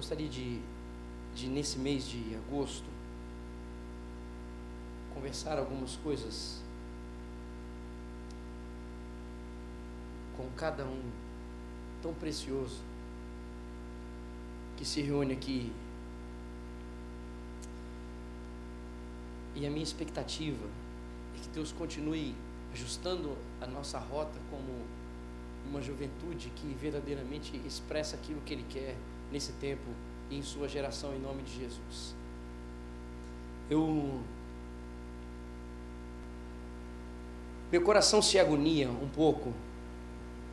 gostaria de, de, nesse mês de agosto, conversar algumas coisas com cada um tão precioso que se reúne aqui. E a minha expectativa é que Deus continue ajustando a nossa rota como uma juventude que verdadeiramente expressa aquilo que Ele quer nesse tempo e em sua geração, em nome de Jesus. Eu. Meu coração se agonia um pouco,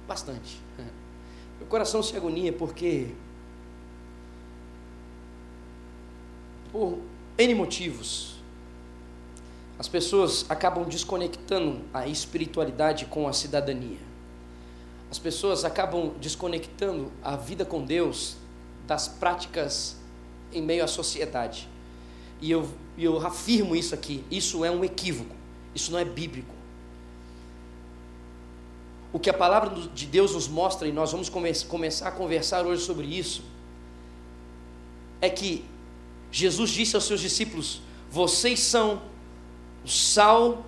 bastante. Meu coração se agonia porque, por N motivos, as pessoas acabam desconectando a espiritualidade com a cidadania. As pessoas acabam desconectando a vida com Deus das práticas em meio à sociedade. E eu, eu afirmo isso aqui: isso é um equívoco, isso não é bíblico. O que a palavra de Deus nos mostra, e nós vamos come começar a conversar hoje sobre isso, é que Jesus disse aos seus discípulos: Vocês são o sal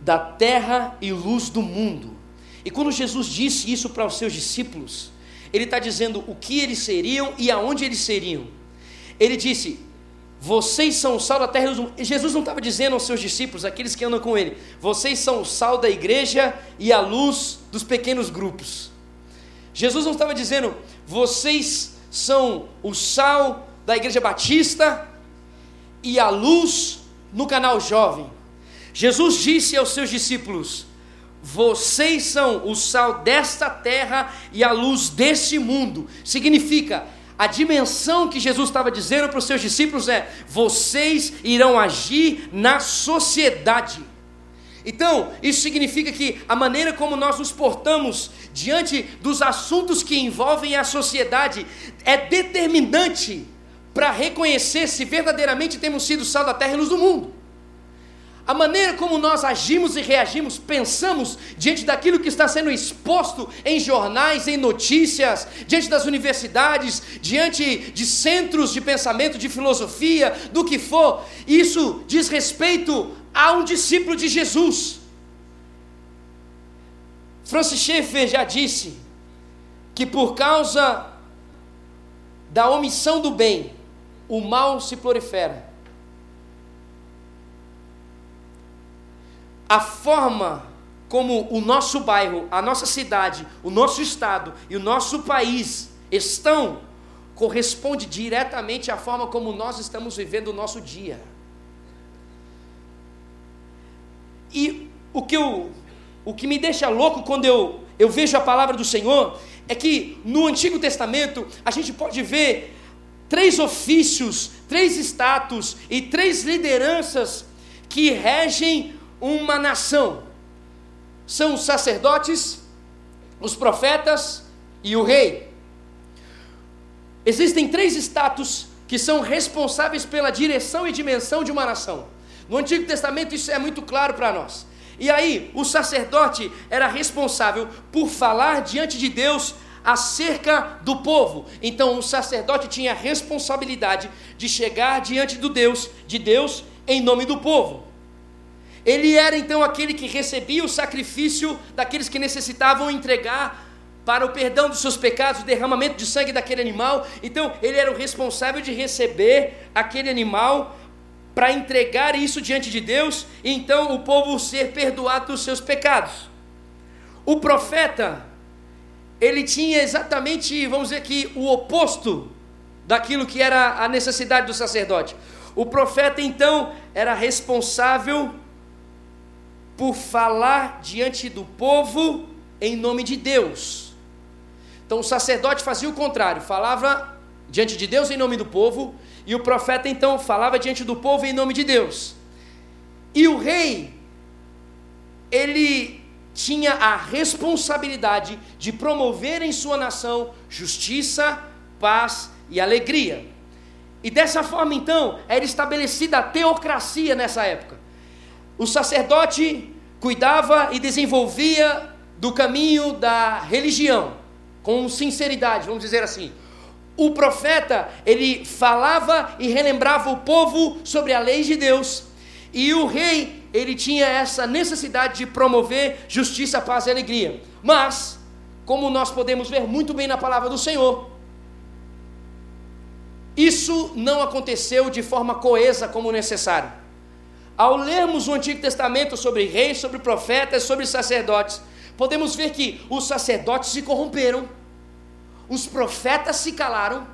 da terra e luz do mundo. E quando Jesus disse isso para os seus discípulos, ele está dizendo o que eles seriam e aonde eles seriam. Ele disse: Vocês são o sal da terra. E Jesus não estava dizendo aos seus discípulos, aqueles que andam com ele, vocês são o sal da igreja e a luz dos pequenos grupos. Jesus não estava dizendo, vocês são o sal da igreja batista e a luz no canal jovem. Jesus disse aos seus discípulos: Vocês são o sal desta terra e a luz deste mundo. Significa, a dimensão que Jesus estava dizendo para os seus discípulos é: vocês irão agir na sociedade. Então, isso significa que a maneira como nós nos portamos diante dos assuntos que envolvem a sociedade é determinante para reconhecer se verdadeiramente temos sido sal da terra e luz do mundo. A maneira como nós agimos e reagimos, pensamos diante daquilo que está sendo exposto em jornais, em notícias, diante das universidades, diante de centros de pensamento, de filosofia, do que for, isso diz respeito a um discípulo de Jesus. Francis Schaeffer já disse que por causa da omissão do bem, o mal se prolifera. A forma como o nosso bairro, a nossa cidade, o nosso estado e o nosso país estão corresponde diretamente à forma como nós estamos vivendo o nosso dia. E o que, eu, o que me deixa louco quando eu, eu vejo a palavra do Senhor é que no Antigo Testamento a gente pode ver três ofícios, três status e três lideranças que regem uma nação. São os sacerdotes, os profetas e o rei. Existem três status que são responsáveis pela direção e dimensão de uma nação. No Antigo Testamento isso é muito claro para nós. E aí, o sacerdote era responsável por falar diante de Deus acerca do povo. Então o sacerdote tinha a responsabilidade de chegar diante do Deus, de Deus em nome do povo. Ele era então aquele que recebia o sacrifício daqueles que necessitavam entregar para o perdão dos seus pecados, o derramamento de sangue daquele animal. Então, ele era o responsável de receber aquele animal para entregar isso diante de Deus, e então o povo ser perdoado dos seus pecados. O profeta ele tinha exatamente, vamos dizer aqui, o oposto daquilo que era a necessidade do sacerdote. O profeta então era responsável por falar diante do povo em nome de Deus. Então o sacerdote fazia o contrário, falava diante de Deus em nome do povo, e o profeta então falava diante do povo em nome de Deus. E o rei, ele tinha a responsabilidade de promover em sua nação justiça, paz e alegria. E dessa forma, então, era estabelecida a teocracia nessa época. O sacerdote cuidava e desenvolvia do caminho da religião, com sinceridade, vamos dizer assim. o profeta, ele falava e relembrava o povo sobre a lei de Deus, e o rei, ele tinha essa necessidade de promover justiça, paz e alegria. Mas, como nós podemos ver muito bem na palavra do Senhor, isso não aconteceu de forma coesa como necessário. Ao lermos o Antigo Testamento sobre reis, sobre profetas, sobre sacerdotes, podemos ver que os sacerdotes se corromperam, os profetas se calaram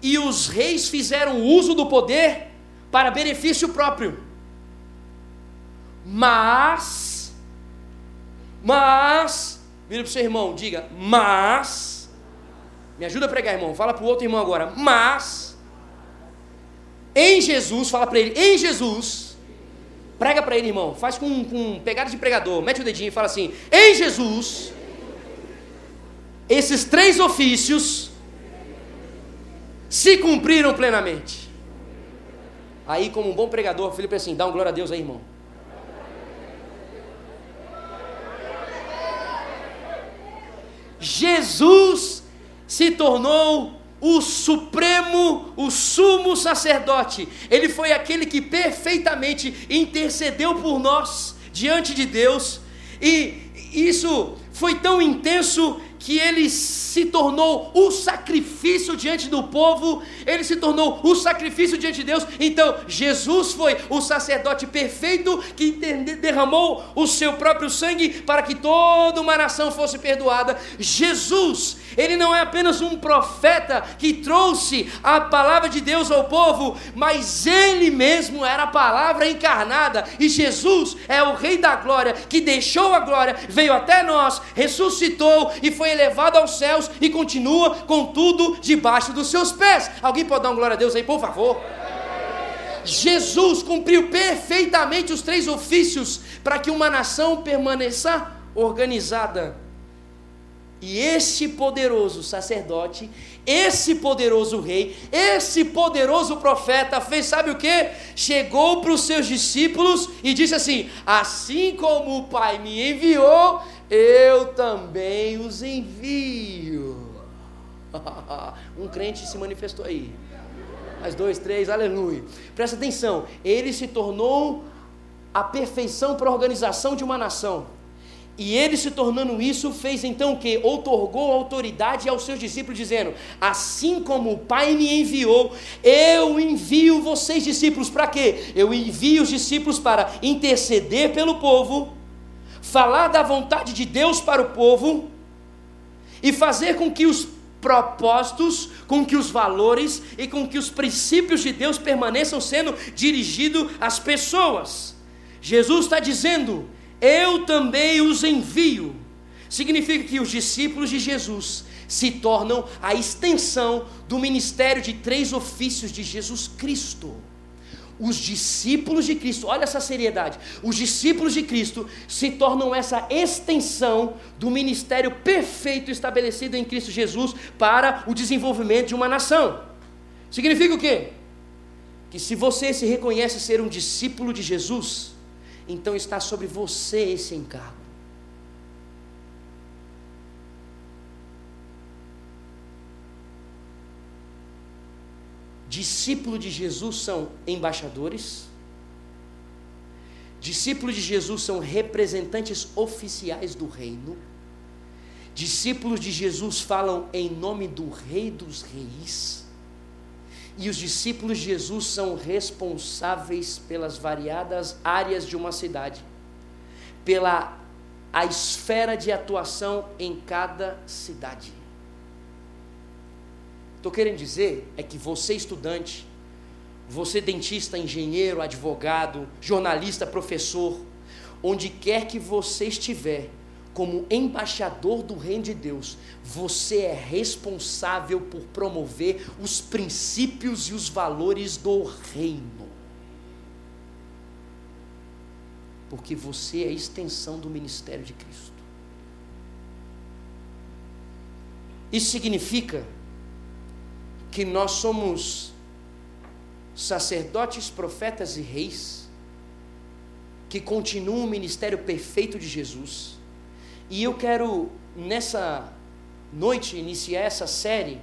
e os reis fizeram uso do poder para benefício próprio. Mas, mas, vira para o seu irmão, diga, mas, me ajuda a pregar, irmão, fala para o outro irmão agora, mas, em Jesus, fala para ele, em Jesus, prega para ele, irmão, faz com, com pegada de pregador, mete o dedinho e fala assim, em Jesus, esses três ofícios se cumpriram plenamente. Aí, como um bom pregador, Felipe assim, dá um glória a Deus aí, irmão. Jesus se tornou o supremo, o sumo sacerdote. Ele foi aquele que perfeitamente intercedeu por nós diante de Deus. E isso foi tão intenso que ele se tornou o sacrifício diante do povo, ele se tornou o sacrifício diante de Deus. Então, Jesus foi o sacerdote perfeito que derramou o seu próprio sangue para que toda uma nação fosse perdoada. Jesus, ele não é apenas um profeta que trouxe a palavra de Deus ao povo, mas ele mesmo era a palavra encarnada. E Jesus é o Rei da glória que deixou a glória, veio até nós, ressuscitou e foi elevado aos céus e continua com tudo debaixo dos seus pés. Alguém pode dar uma glória a Deus aí, por favor? Jesus cumpriu perfeitamente os três ofícios para que uma nação permaneça organizada. E esse poderoso sacerdote, esse poderoso rei, esse poderoso profeta fez, sabe o que? Chegou para os seus discípulos e disse assim: Assim como o Pai me enviou, eu também os envio. um crente se manifestou aí. Mais dois, três, aleluia. Presta atenção, ele se tornou a perfeição para a organização de uma nação. E ele se tornando isso, fez então que? Outorgou autoridade aos seus discípulos, dizendo: Assim como o Pai me enviou, eu envio vocês, discípulos, para quê? Eu envio os discípulos para interceder pelo povo, falar da vontade de Deus para o povo e fazer com que os propósitos, com que os valores e com que os princípios de Deus permaneçam sendo dirigidos às pessoas. Jesus está dizendo: Eu também os envio. Significa que os discípulos de Jesus se tornam a extensão do ministério de três ofícios de Jesus Cristo os discípulos de Cristo, olha essa seriedade, os discípulos de Cristo se tornam essa extensão do ministério perfeito estabelecido em Cristo Jesus para o desenvolvimento de uma nação. Significa o quê? Que se você se reconhece ser um discípulo de Jesus, então está sobre você esse encargo. Discípulos de Jesus são embaixadores, discípulos de Jesus são representantes oficiais do reino, discípulos de Jesus falam em nome do Rei dos Reis, e os discípulos de Jesus são responsáveis pelas variadas áreas de uma cidade, pela a esfera de atuação em cada cidade estou querendo dizer é que você, estudante, você, dentista, engenheiro, advogado, jornalista, professor, onde quer que você estiver, como embaixador do Reino de Deus, você é responsável por promover os princípios e os valores do Reino. Porque você é a extensão do ministério de Cristo. Isso significa que nós somos sacerdotes, profetas e reis, que continuam o ministério perfeito de Jesus. E eu quero, nessa noite, iniciar essa série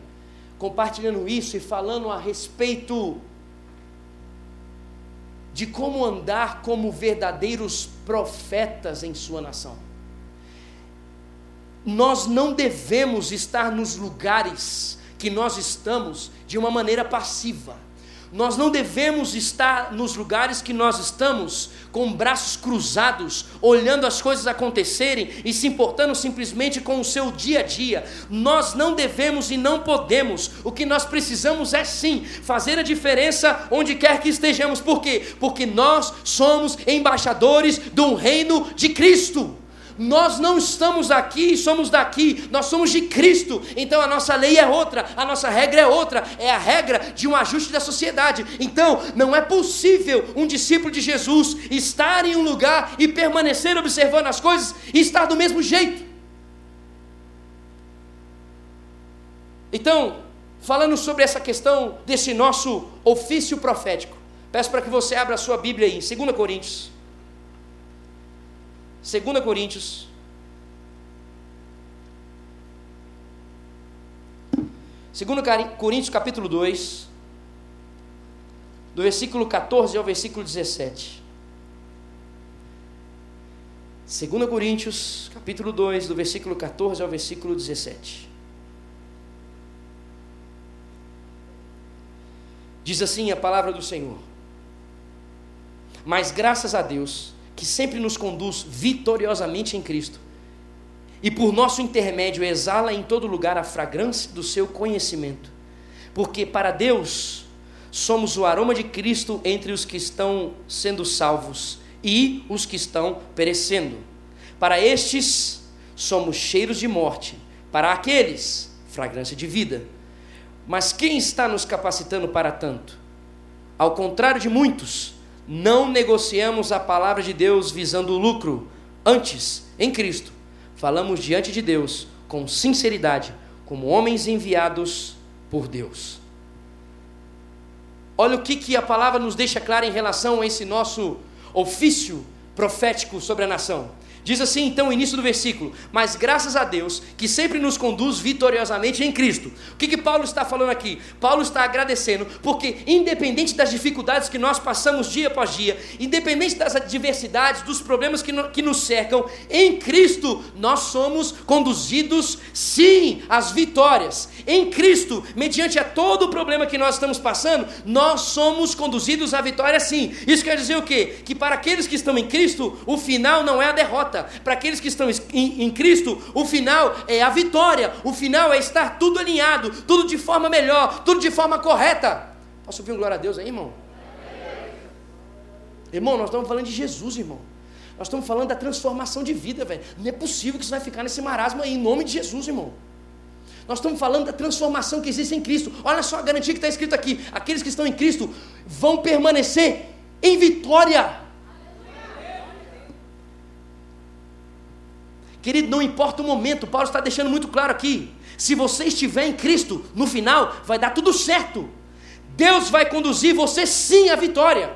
compartilhando isso e falando a respeito de como andar como verdadeiros profetas em sua nação. Nós não devemos estar nos lugares que nós estamos de uma maneira passiva. Nós não devemos estar nos lugares que nós estamos com braços cruzados, olhando as coisas acontecerem e se importando simplesmente com o seu dia a dia. Nós não devemos e não podemos. O que nós precisamos é sim fazer a diferença onde quer que estejamos. Por quê? Porque nós somos embaixadores do reino de Cristo. Nós não estamos aqui somos daqui, nós somos de Cristo. Então a nossa lei é outra, a nossa regra é outra, é a regra de um ajuste da sociedade. Então não é possível um discípulo de Jesus estar em um lugar e permanecer observando as coisas e estar do mesmo jeito. Então, falando sobre essa questão desse nosso ofício profético, peço para que você abra a sua Bíblia aí, 2 Coríntios. 2 Coríntios. Segundo Coríntios capítulo 2, do versículo 14 ao versículo 17. 2 Coríntios, capítulo 2, do versículo 14 ao versículo 17. Diz assim a palavra do Senhor: Mas graças a Deus, que sempre nos conduz vitoriosamente em Cristo, e por nosso intermédio exala em todo lugar a fragrância do seu conhecimento. Porque para Deus somos o aroma de Cristo entre os que estão sendo salvos e os que estão perecendo. Para estes somos cheiros de morte, para aqueles fragrância de vida. Mas quem está nos capacitando para tanto? Ao contrário de muitos, não negociamos a palavra de Deus visando o lucro. Antes, em Cristo, falamos diante de Deus com sinceridade, como homens enviados por Deus. Olha o que, que a palavra nos deixa claro em relação a esse nosso ofício profético sobre a nação. Diz assim então o início do versículo: Mas graças a Deus que sempre nos conduz vitoriosamente em Cristo. O que, que Paulo está falando aqui? Paulo está agradecendo, porque independente das dificuldades que nós passamos dia após dia, independente das adversidades, dos problemas que, no, que nos cercam, em Cristo nós somos conduzidos sim às vitórias. Em Cristo, mediante a todo o problema que nós estamos passando, nós somos conduzidos à vitória sim. Isso quer dizer o quê? Que para aqueles que estão em Cristo, o final não é a derrota derrota. Para aqueles que estão em, em Cristo, o final é a vitória. O final é estar tudo alinhado, tudo de forma melhor, tudo de forma correta. Posso ouvir um glória a Deus aí, irmão? Irmão, nós estamos falando de Jesus, irmão. Nós estamos falando da transformação de vida, velho. Não é possível que você vai ficar nesse marasmo aí, em nome de Jesus, irmão. Nós estamos falando da transformação que existe em Cristo. Olha só a garantia que está escrito aqui: aqueles que estão em Cristo vão permanecer em vitória. Querido, não importa o momento, Paulo está deixando muito claro aqui. Se você estiver em Cristo, no final vai dar tudo certo. Deus vai conduzir você sim à vitória.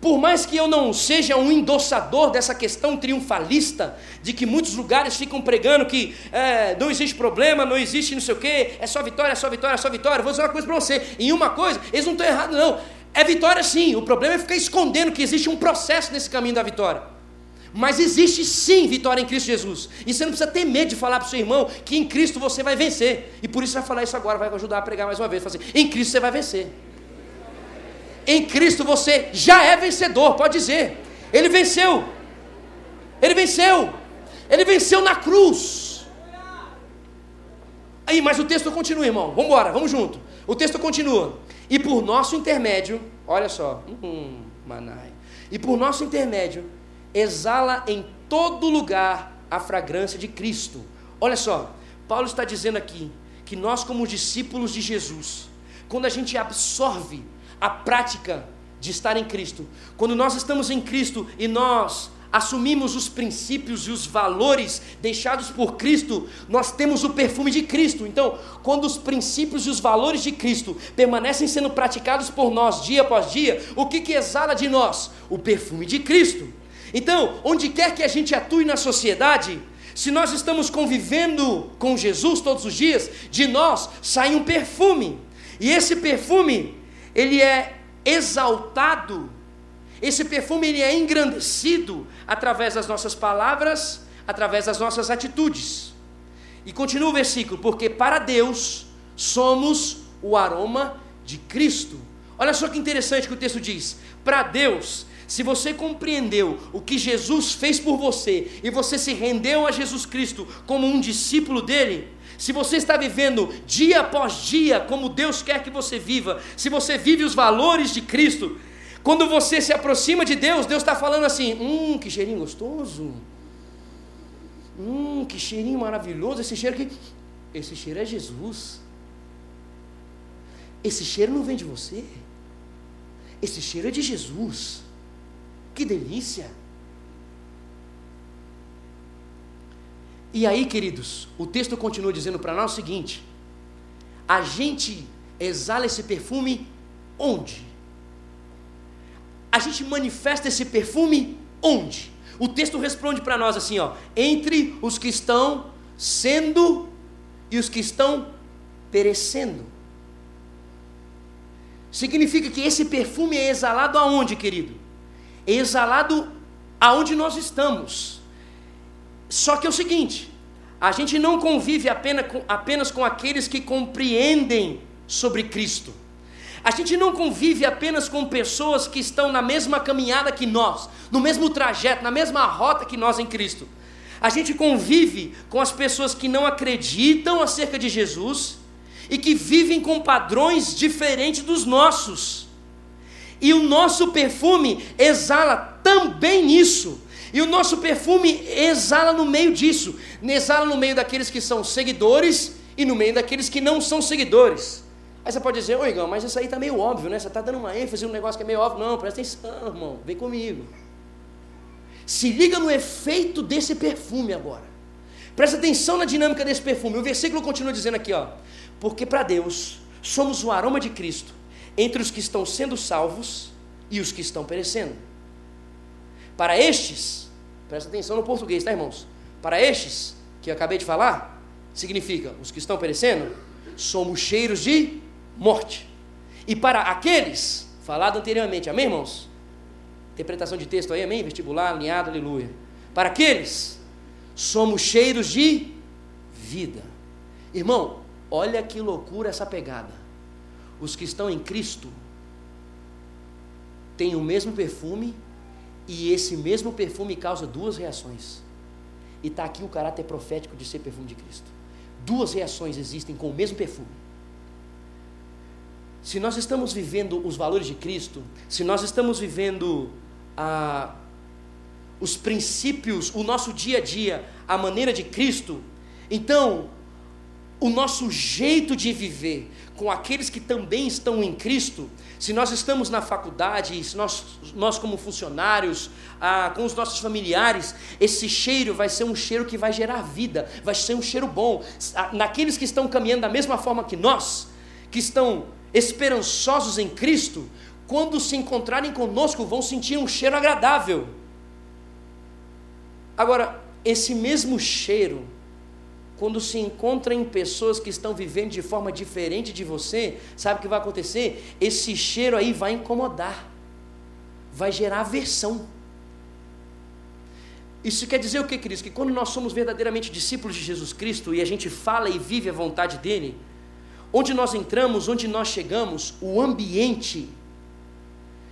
Por mais que eu não seja um endossador dessa questão triunfalista, de que muitos lugares ficam pregando que é, não existe problema, não existe não sei o quê, é só vitória, é só vitória, é só vitória. Vou dizer uma coisa para você: em uma coisa, eles não estão errados, não. É vitória sim, o problema é ficar escondendo que existe um processo nesse caminho da vitória. Mas existe sim vitória em Cristo Jesus. E você não precisa ter medo de falar para o seu irmão que em Cristo você vai vencer. E por isso vai falar isso agora, vai ajudar a pregar mais uma vez. Assim, em Cristo você vai vencer. Em Cristo você já é vencedor, pode dizer. Ele venceu. Ele venceu. Ele venceu na cruz. Aí, mas o texto continua, irmão. Vamos embora, vamos junto. O texto continua. E por nosso intermédio, olha só, hum, manai. E por nosso intermédio, exala em todo lugar a fragrância de Cristo. Olha só, Paulo está dizendo aqui que nós, como discípulos de Jesus, quando a gente absorve a prática de estar em Cristo, quando nós estamos em Cristo e nós assumimos os princípios e os valores deixados por Cristo, nós temos o perfume de Cristo. Então, quando os princípios e os valores de Cristo permanecem sendo praticados por nós dia após dia, o que, que exala de nós? O perfume de Cristo. Então, onde quer que a gente atue na sociedade, se nós estamos convivendo com Jesus todos os dias, de nós sai um perfume. E esse perfume, ele é exaltado, esse perfume ele é engrandecido através das nossas palavras, através das nossas atitudes. E continua o versículo, porque para Deus somos o aroma de Cristo. Olha só que interessante que o texto diz: para Deus, se você compreendeu o que Jesus fez por você e você se rendeu a Jesus Cristo como um discípulo dele, se você está vivendo dia após dia como Deus quer que você viva, se você vive os valores de Cristo, quando você se aproxima de Deus, Deus está falando assim: hum, que cheirinho gostoso, hum, que cheirinho maravilhoso, esse cheiro que. Esse cheiro é Jesus. Esse cheiro não vem de você. Esse cheiro é de Jesus. Que delícia! E aí, queridos, o texto continua dizendo para nós o seguinte: a gente exala esse perfume onde? A gente manifesta esse perfume onde? O texto responde para nós assim, ó, entre os que estão sendo e os que estão perecendo. Significa que esse perfume é exalado aonde, querido? Exalado aonde nós estamos. Só que é o seguinte: a gente não convive apenas com, apenas com aqueles que compreendem sobre Cristo. A gente não convive apenas com pessoas que estão na mesma caminhada que nós, no mesmo trajeto, na mesma rota que nós em Cristo. A gente convive com as pessoas que não acreditam acerca de Jesus e que vivem com padrões diferentes dos nossos. E o nosso perfume exala também isso. E o nosso perfume exala no meio disso, exala no meio daqueles que são seguidores e no meio daqueles que não são seguidores. Aí você pode dizer, oi, Igão, mas isso aí está meio óbvio, né? Você está dando uma ênfase num negócio que é meio óbvio. Não, presta atenção, irmão, vem comigo. Se liga no efeito desse perfume agora. Presta atenção na dinâmica desse perfume. O versículo continua dizendo aqui, ó. Porque para Deus somos o aroma de Cristo entre os que estão sendo salvos e os que estão perecendo. Para estes, presta atenção no português, tá, irmãos? Para estes, que eu acabei de falar, significa os que estão perecendo, somos cheiros de morte. E para aqueles, falado anteriormente, amém, irmãos? Interpretação de texto aí, amém? Vestibular, alinhado, aleluia. Para aqueles, somos cheiros de vida. Irmão, olha que loucura essa pegada. Os que estão em Cristo têm o mesmo perfume e esse mesmo perfume causa duas reações. E está aqui o caráter profético de ser perfume de Cristo. Duas reações existem com o mesmo perfume. Se nós estamos vivendo os valores de Cristo, se nós estamos vivendo ah, os princípios, o nosso dia a dia, a maneira de Cristo, então o nosso jeito de viver com aqueles que também estão em Cristo, se nós estamos na faculdade, se nós, nós como funcionários, ah, com os nossos familiares, esse cheiro vai ser um cheiro que vai gerar vida, vai ser um cheiro bom. Ah, naqueles que estão caminhando da mesma forma que nós, que estão esperançosos em Cristo, quando se encontrarem conosco, vão sentir um cheiro agradável. Agora, esse mesmo cheiro, quando se encontra em pessoas que estão vivendo de forma diferente de você, sabe o que vai acontecer? Esse cheiro aí vai incomodar, vai gerar aversão. Isso quer dizer o que, Cristo? Que quando nós somos verdadeiramente discípulos de Jesus Cristo e a gente fala e vive a vontade dEle, onde nós entramos, onde nós chegamos, o ambiente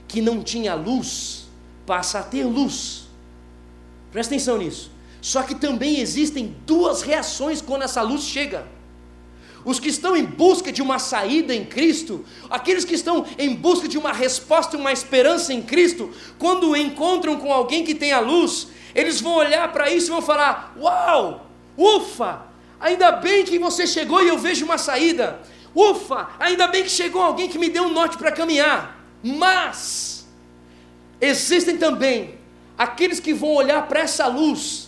que não tinha luz passa a ter luz. Presta atenção nisso. Só que também existem duas reações quando essa luz chega. Os que estão em busca de uma saída em Cristo, aqueles que estão em busca de uma resposta e uma esperança em Cristo, quando encontram com alguém que tem a luz, eles vão olhar para isso e vão falar: Uau, ufa, ainda bem que você chegou e eu vejo uma saída. Ufa, ainda bem que chegou alguém que me deu um norte para caminhar. Mas, existem também aqueles que vão olhar para essa luz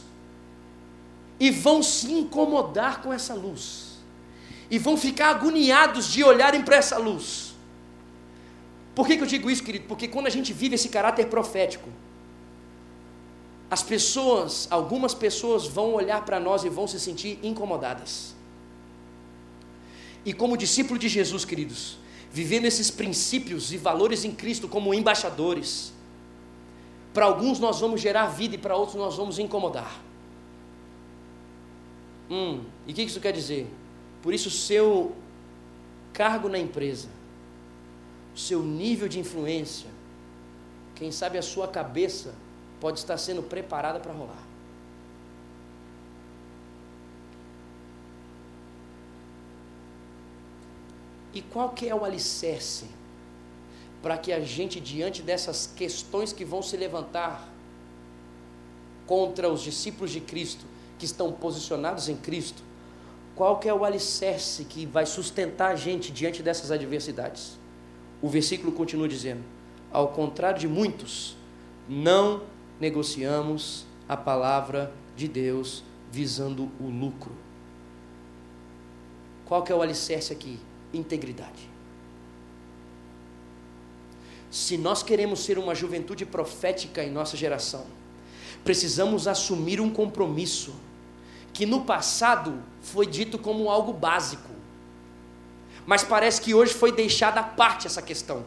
e vão se incomodar com essa luz, e vão ficar agoniados de olharem para essa luz. Por que, que eu digo isso, querido? Porque quando a gente vive esse caráter profético, as pessoas, algumas pessoas vão olhar para nós e vão se sentir incomodadas. E como discípulo de Jesus, queridos, vivendo esses princípios e valores em Cristo como embaixadores, para alguns nós vamos gerar vida e para outros nós vamos incomodar. Hum, e o que isso quer dizer? Por isso, o seu cargo na empresa, o seu nível de influência, quem sabe a sua cabeça pode estar sendo preparada para rolar. E qual que é o alicerce para que a gente, diante dessas questões que vão se levantar contra os discípulos de Cristo, que estão posicionados em Cristo, qual que é o alicerce que vai sustentar a gente diante dessas adversidades? O versículo continua dizendo: ao contrário de muitos, não negociamos a palavra de Deus visando o lucro. Qual que é o alicerce aqui? Integridade. Se nós queremos ser uma juventude profética em nossa geração, precisamos assumir um compromisso que no passado foi dito como algo básico, mas parece que hoje foi deixada à parte essa questão.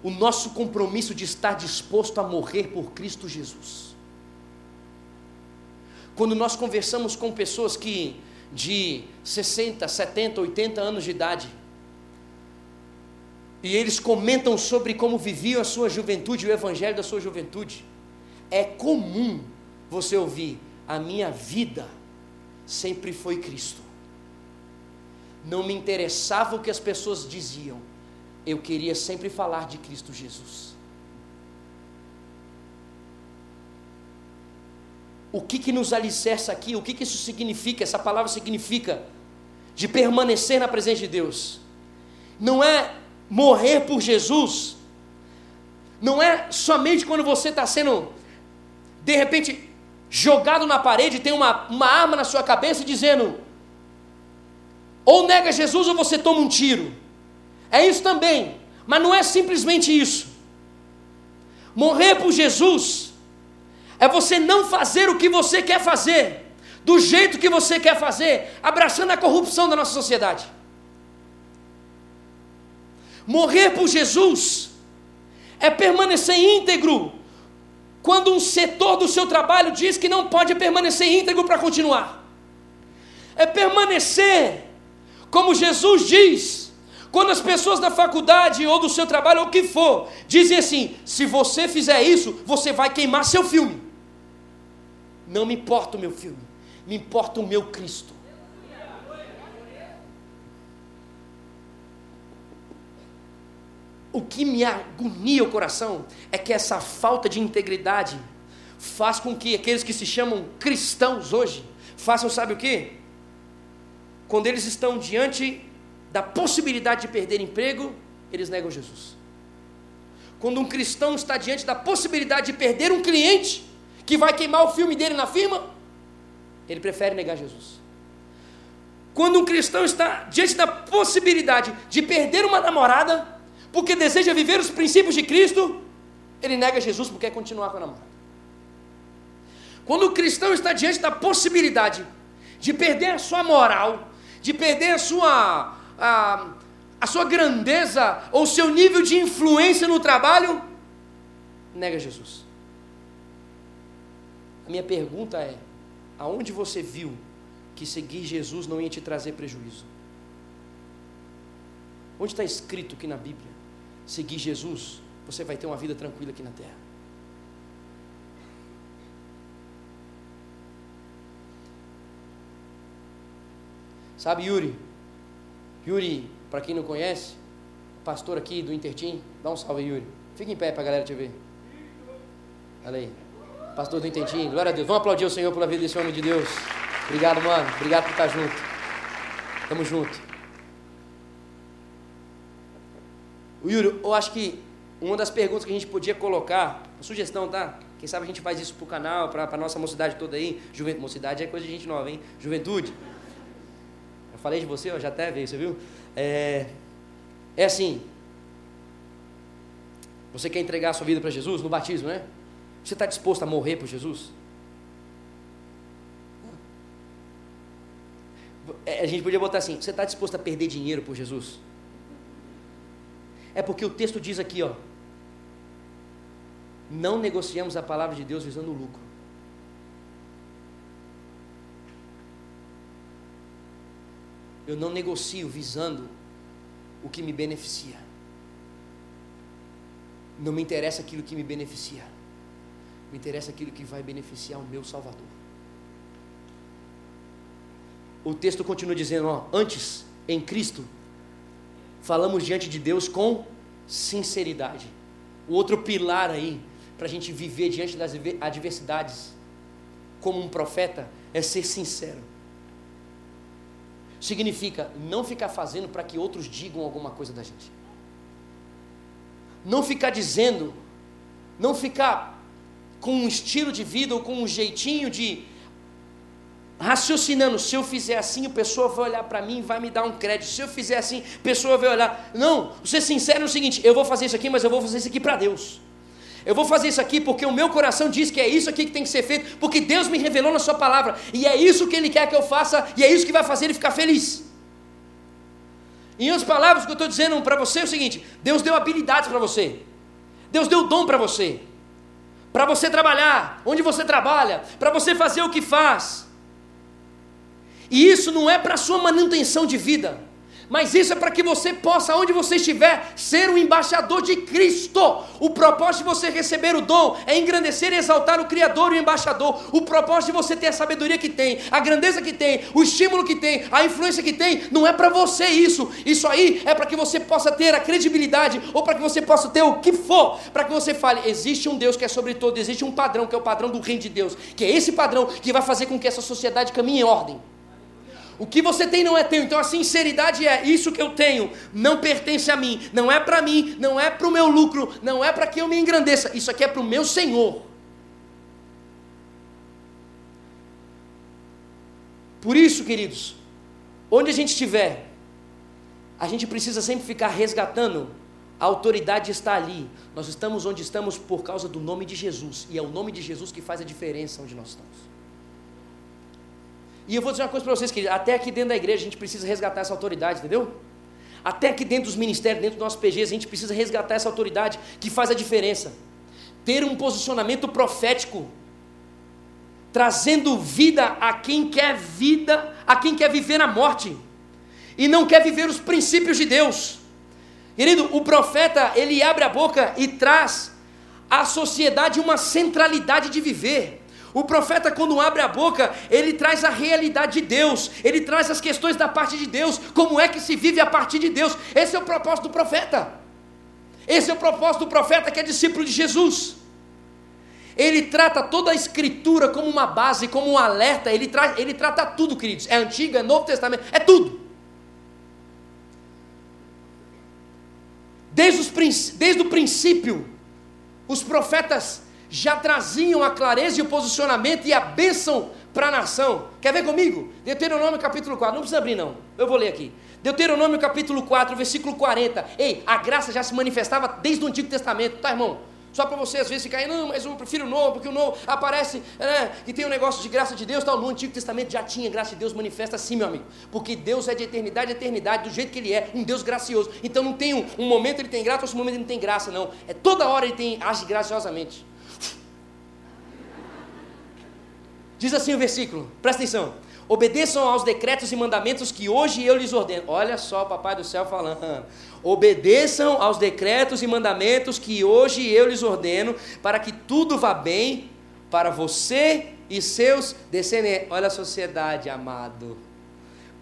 O nosso compromisso de estar disposto a morrer por Cristo Jesus. Quando nós conversamos com pessoas que de 60, 70, 80 anos de idade, e eles comentam sobre como viviam a sua juventude, o evangelho da sua juventude, é comum você ouvir: a minha vida sempre foi Cristo. Não me interessava o que as pessoas diziam, eu queria sempre falar de Cristo Jesus. O que, que nos alicerça aqui? O que, que isso significa? Essa palavra significa de permanecer na presença de Deus. Não é morrer por Jesus. Não é somente quando você está sendo, de repente, jogado na parede, tem uma, uma arma na sua cabeça dizendo: ou nega Jesus ou você toma um tiro. É isso também, mas não é simplesmente isso. Morrer por Jesus é você não fazer o que você quer fazer, do jeito que você quer fazer, abraçando a corrupção da nossa sociedade. Morrer por Jesus é permanecer íntegro quando um setor do seu trabalho diz que não pode permanecer íntegro para continuar. É permanecer, como Jesus diz, quando as pessoas da faculdade ou do seu trabalho, ou o que for, dizem assim: se você fizer isso, você vai queimar seu filme. Não me importa o meu filme, me importa o meu Cristo. O que me agonia o coração é que essa falta de integridade faz com que aqueles que se chamam cristãos hoje façam, sabe o que? Quando eles estão diante da possibilidade de perder emprego, eles negam Jesus. Quando um cristão está diante da possibilidade de perder um cliente que vai queimar o filme dele na firma, ele prefere negar Jesus. Quando um cristão está diante da possibilidade de perder uma namorada, porque deseja viver os princípios de Cristo, ele nega Jesus porque quer continuar com a namorada. Quando o cristão está diante da possibilidade de perder a sua moral, de perder a sua, a, a sua grandeza ou seu nível de influência no trabalho, nega Jesus. A minha pergunta é: aonde você viu que seguir Jesus não ia te trazer prejuízo? Onde está escrito que na Bíblia seguir Jesus, você vai ter uma vida tranquila aqui na terra. Sabe Yuri? Yuri, para quem não conhece, pastor aqui do Intertim, dá um salve Yuri. Fica em pé para a galera te ver. Olha aí. Pastor do Intertim, glória a Deus. Vamos aplaudir o Senhor pela vida desse homem de Deus. Obrigado, mano. Obrigado por estar junto. Tamo junto. O Yuri, eu acho que uma das perguntas que a gente podia colocar, sugestão, tá? Quem sabe a gente faz isso pro canal, para a nossa mocidade toda aí. Juventude, mocidade é coisa de gente nova, hein? Juventude. Eu falei de você, ó, já até veio, você viu? É, é assim. Você quer entregar a sua vida para Jesus no batismo, né? Você está disposto a morrer por Jesus? É, a gente podia botar assim: você está disposto a perder dinheiro por Jesus? É porque o texto diz aqui, ó. Não negociamos a palavra de Deus visando o lucro. Eu não negocio visando o que me beneficia. Não me interessa aquilo que me beneficia. Me interessa aquilo que vai beneficiar o meu Salvador. O texto continua dizendo: ó, antes, em Cristo, falamos diante de Deus com sinceridade. O outro pilar aí, para a gente viver diante das adversidades, como um profeta, é ser sincero significa não ficar fazendo para que outros digam alguma coisa da gente. Não ficar dizendo, não ficar com um estilo de vida ou com um jeitinho de raciocinando, se eu fizer assim, a pessoa vai olhar para mim e vai me dar um crédito. Se eu fizer assim, a pessoa vai olhar. Não, ser sincero no seguinte, eu vou fazer isso aqui, mas eu vou fazer isso aqui para Deus. Eu vou fazer isso aqui porque o meu coração diz que é isso aqui que tem que ser feito, porque Deus me revelou na Sua palavra, e é isso que Ele quer que eu faça, e é isso que vai fazer Ele ficar feliz. Em outras palavras, o que eu estou dizendo para você é o seguinte: Deus deu habilidades para você, Deus deu dom para você, para você trabalhar onde você trabalha, para você fazer o que faz, e isso não é para sua manutenção de vida, mas isso é para que você possa, onde você estiver, ser um embaixador de Cristo. O propósito de você receber o dom é engrandecer e exaltar o Criador e o embaixador. O propósito de você ter a sabedoria que tem, a grandeza que tem, o estímulo que tem, a influência que tem, não é para você isso. Isso aí é para que você possa ter a credibilidade ou para que você possa ter o que for, para que você fale: existe um Deus que é sobre todo, existe um padrão que é o padrão do reino de Deus, que é esse padrão que vai fazer com que essa sociedade caminhe em ordem. O que você tem não é teu. Então a sinceridade é: isso que eu tenho não pertence a mim, não é para mim, não é para o meu lucro, não é para que eu me engrandeça. Isso aqui é para o meu Senhor. Por isso, queridos, onde a gente estiver, a gente precisa sempre ficar resgatando. A autoridade está ali. Nós estamos onde estamos por causa do nome de Jesus. E é o nome de Jesus que faz a diferença onde nós estamos. E eu vou dizer uma coisa para vocês, que até aqui dentro da igreja a gente precisa resgatar essa autoridade, entendeu? Até aqui dentro dos ministérios, dentro do nosso PG, a gente precisa resgatar essa autoridade que faz a diferença. Ter um posicionamento profético, trazendo vida a quem quer vida, a quem quer viver na morte, e não quer viver os princípios de Deus. Querido, o profeta, ele abre a boca e traz à sociedade uma centralidade de viver. O profeta, quando abre a boca, ele traz a realidade de Deus, ele traz as questões da parte de Deus, como é que se vive a partir de Deus. Esse é o propósito do profeta. Esse é o propósito do profeta que é discípulo de Jesus. Ele trata toda a escritura como uma base, como um alerta, ele, tra ele trata tudo, queridos. É Antigo, é Novo Testamento, é tudo. Desde, os, desde o princípio, os profetas já traziam a clareza e o posicionamento e a bênção para a nação. Quer ver comigo? Deuteronômio capítulo 4, não precisa abrir não, eu vou ler aqui. Deuteronômio capítulo 4, versículo 40. Ei, a graça já se manifestava desde o Antigo Testamento, tá irmão? Só para você às vezes ficar aí, não, mas eu prefiro o novo, porque o novo aparece, né, tem um negócio de graça de Deus, tal. No Antigo Testamento já tinha graça de Deus manifesta assim, meu amigo. Porque Deus é de eternidade a eternidade, do jeito que Ele é, um Deus gracioso. Então não tem um, um momento ele tem graça, outro momento ele não tem graça, não. É toda hora ele tem, age graciosamente. Diz assim o versículo, presta atenção. Obedeçam aos decretos e mandamentos que hoje eu lhes ordeno. Olha só o Papai do Céu falando. Obedeçam aos decretos e mandamentos que hoje eu lhes ordeno, para que tudo vá bem para você e seus descendentes. Olha a sociedade, amado.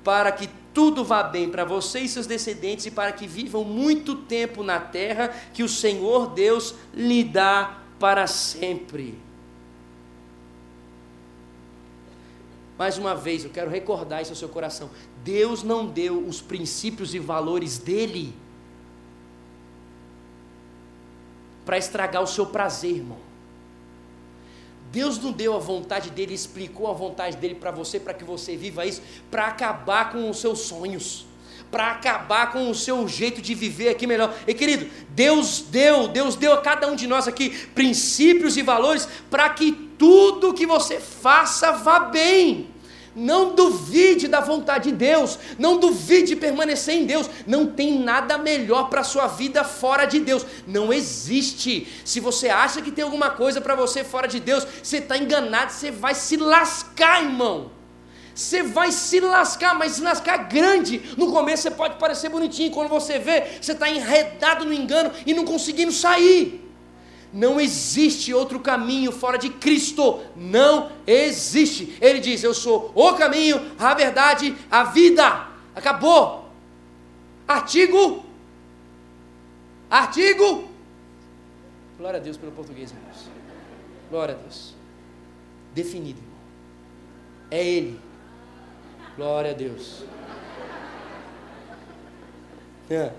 Para que tudo vá bem para você e seus descendentes e para que vivam muito tempo na terra que o Senhor Deus lhe dá para sempre. Mais uma vez, eu quero recordar isso ao seu coração. Deus não deu os princípios e valores dele para estragar o seu prazer, irmão. Deus não deu a vontade dele, explicou a vontade dele para você, para que você viva isso, para acabar com os seus sonhos, para acabar com o seu jeito de viver aqui melhor. E querido, Deus deu, Deus deu a cada um de nós aqui princípios e valores para que tudo que você faça vá bem. Não duvide da vontade de Deus, não duvide de permanecer em Deus. Não tem nada melhor para a sua vida fora de Deus. Não existe. Se você acha que tem alguma coisa para você fora de Deus, você está enganado, você vai se lascar, irmão. Você vai se lascar, mas se lascar grande. No começo você pode parecer bonitinho, quando você vê, você está enredado no engano e não conseguindo sair. Não existe outro caminho fora de Cristo. Não existe. Ele diz: Eu sou o caminho, a verdade, a vida. Acabou. Artigo. Artigo. Glória a Deus pelo português, irmãos. Glória a Deus. Definido, irmão. É Ele. Glória a Deus. É.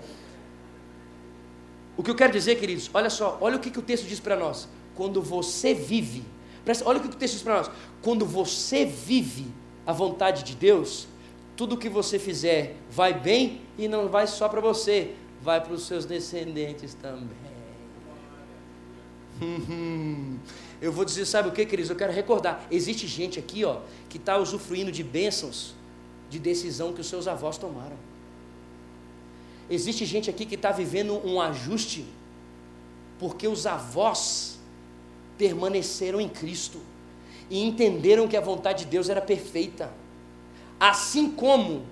O que eu quero dizer, queridos, olha só, olha o que, que o texto diz para nós. Quando você vive, presta, olha o que, que o texto diz para nós. Quando você vive a vontade de Deus, tudo que você fizer vai bem e não vai só para você, vai para os seus descendentes também. Eu vou dizer, sabe o que, queridos? Eu quero recordar. Existe gente aqui, ó, que está usufruindo de bênçãos de decisão que os seus avós tomaram. Existe gente aqui que está vivendo um ajuste, porque os avós permaneceram em Cristo e entenderam que a vontade de Deus era perfeita. Assim como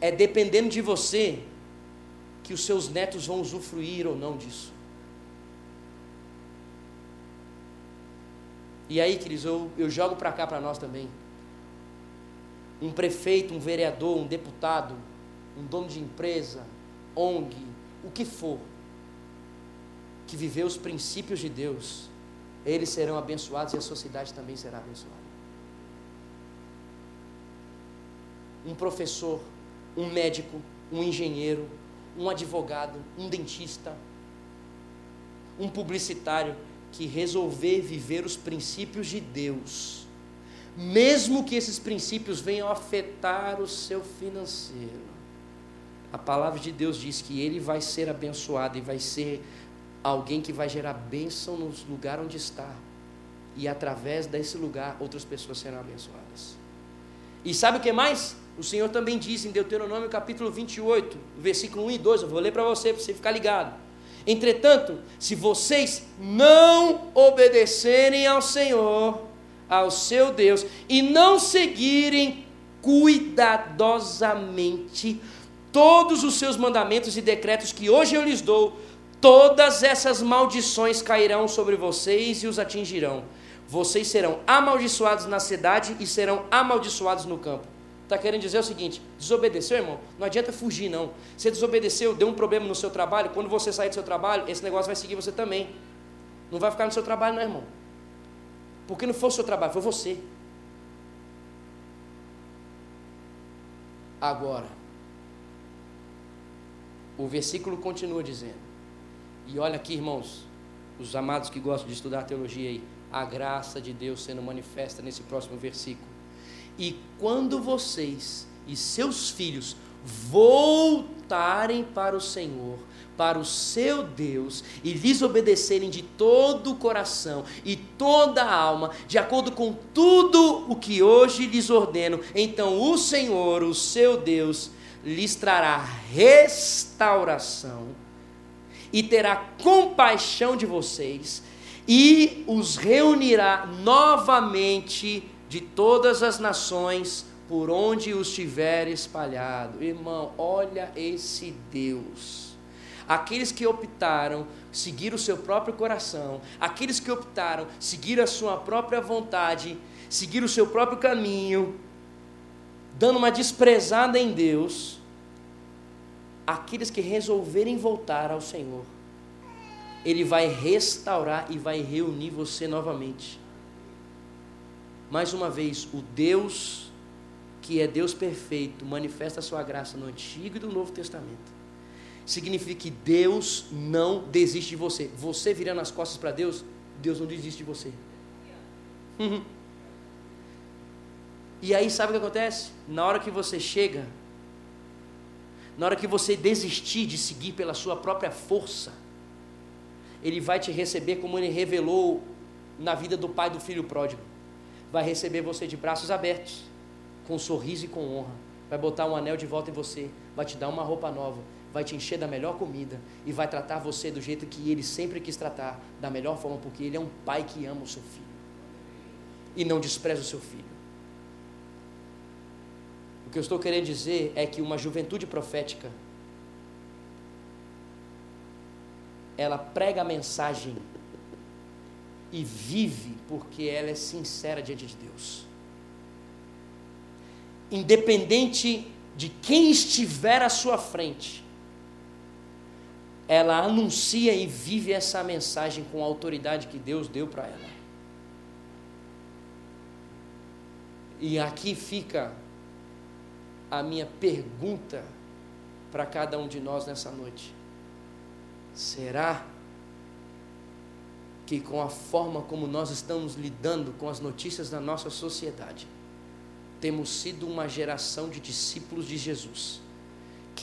é dependendo de você que os seus netos vão usufruir ou não disso. E aí, queridos, eu, eu jogo para cá para nós também. Um prefeito, um vereador, um deputado, um dono de empresa, ONG, o que for, que viver os princípios de Deus, eles serão abençoados e a sociedade também será abençoada. Um professor, um médico, um engenheiro, um advogado, um dentista, um publicitário que resolver viver os princípios de Deus, mesmo que esses princípios venham afetar o seu financeiro, a palavra de Deus diz que ele vai ser abençoado e vai ser alguém que vai gerar bênção no lugar onde está. E através desse lugar, outras pessoas serão abençoadas. E sabe o que mais? O Senhor também diz em Deuteronômio capítulo 28, versículo 1 e 2. Eu vou ler para você, para você ficar ligado. Entretanto, se vocês não obedecerem ao Senhor, ao seu Deus, e não seguirem cuidadosamente todos os seus mandamentos e decretos que hoje eu lhes dou, todas essas maldições cairão sobre vocês e os atingirão. Vocês serão amaldiçoados na cidade e serão amaldiçoados no campo. Está querendo dizer o seguinte: desobedeceu, irmão? Não adianta fugir, não. Você desobedeceu, deu um problema no seu trabalho. Quando você sair do seu trabalho, esse negócio vai seguir você também. Não vai ficar no seu trabalho, não, irmão. Porque não foi o seu trabalho, foi você. Agora, o versículo continua dizendo, e olha aqui, irmãos, os amados que gostam de estudar teologia aí, a graça de Deus sendo manifesta nesse próximo versículo. E quando vocês e seus filhos voltarem para o Senhor, para o seu Deus e lhes obedecerem de todo o coração e toda a alma, de acordo com tudo o que hoje lhes ordeno, então o Senhor, o seu Deus, lhes trará restauração e terá compaixão de vocês e os reunirá novamente de todas as nações por onde os tiver espalhado. Irmão, olha esse Deus. Aqueles que optaram seguir o seu próprio coração, aqueles que optaram seguir a sua própria vontade, seguir o seu próprio caminho, dando uma desprezada em Deus, aqueles que resolverem voltar ao Senhor, Ele vai restaurar e vai reunir você novamente. Mais uma vez, o Deus que é Deus perfeito manifesta a sua graça no Antigo e no Novo Testamento. Significa que Deus não desiste de você. Você virando as costas para Deus, Deus não desiste de você. E aí sabe o que acontece? Na hora que você chega na hora que você desistir de seguir pela sua própria força, Ele vai te receber como Ele revelou na vida do pai do filho pródigo. Vai receber você de braços abertos, com sorriso e com honra. Vai botar um anel de volta em você, vai te dar uma roupa nova, vai te encher da melhor comida e vai tratar você do jeito que Ele sempre quis tratar, da melhor forma, porque Ele é um pai que ama o seu filho e não despreza o seu filho. O que eu estou querendo dizer é que uma juventude profética ela prega a mensagem e vive porque ela é sincera diante de Deus. Independente de quem estiver à sua frente, ela anuncia e vive essa mensagem com a autoridade que Deus deu para ela. E aqui fica a minha pergunta para cada um de nós nessa noite. Será que com a forma como nós estamos lidando com as notícias da nossa sociedade, temos sido uma geração de discípulos de Jesus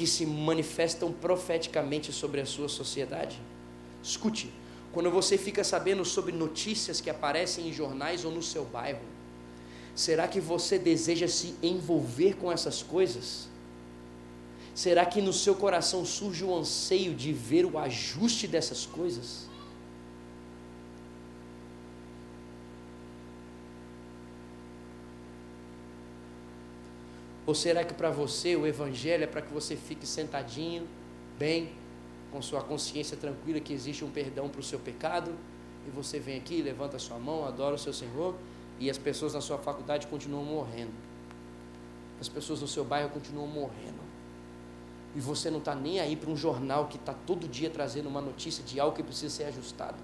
que se manifestam profeticamente sobre a sua sociedade? Escute, quando você fica sabendo sobre notícias que aparecem em jornais ou no seu bairro, será que você deseja se envolver com essas coisas? Será que no seu coração surge o anseio de ver o ajuste dessas coisas? Ou será que para você o Evangelho é para que você fique sentadinho, bem, com sua consciência tranquila que existe um perdão para o seu pecado, e você vem aqui, levanta sua mão, adora o seu Senhor, e as pessoas na sua faculdade continuam morrendo, as pessoas no seu bairro continuam morrendo, e você não está nem aí para um jornal que está todo dia trazendo uma notícia de algo que precisa ser ajustado,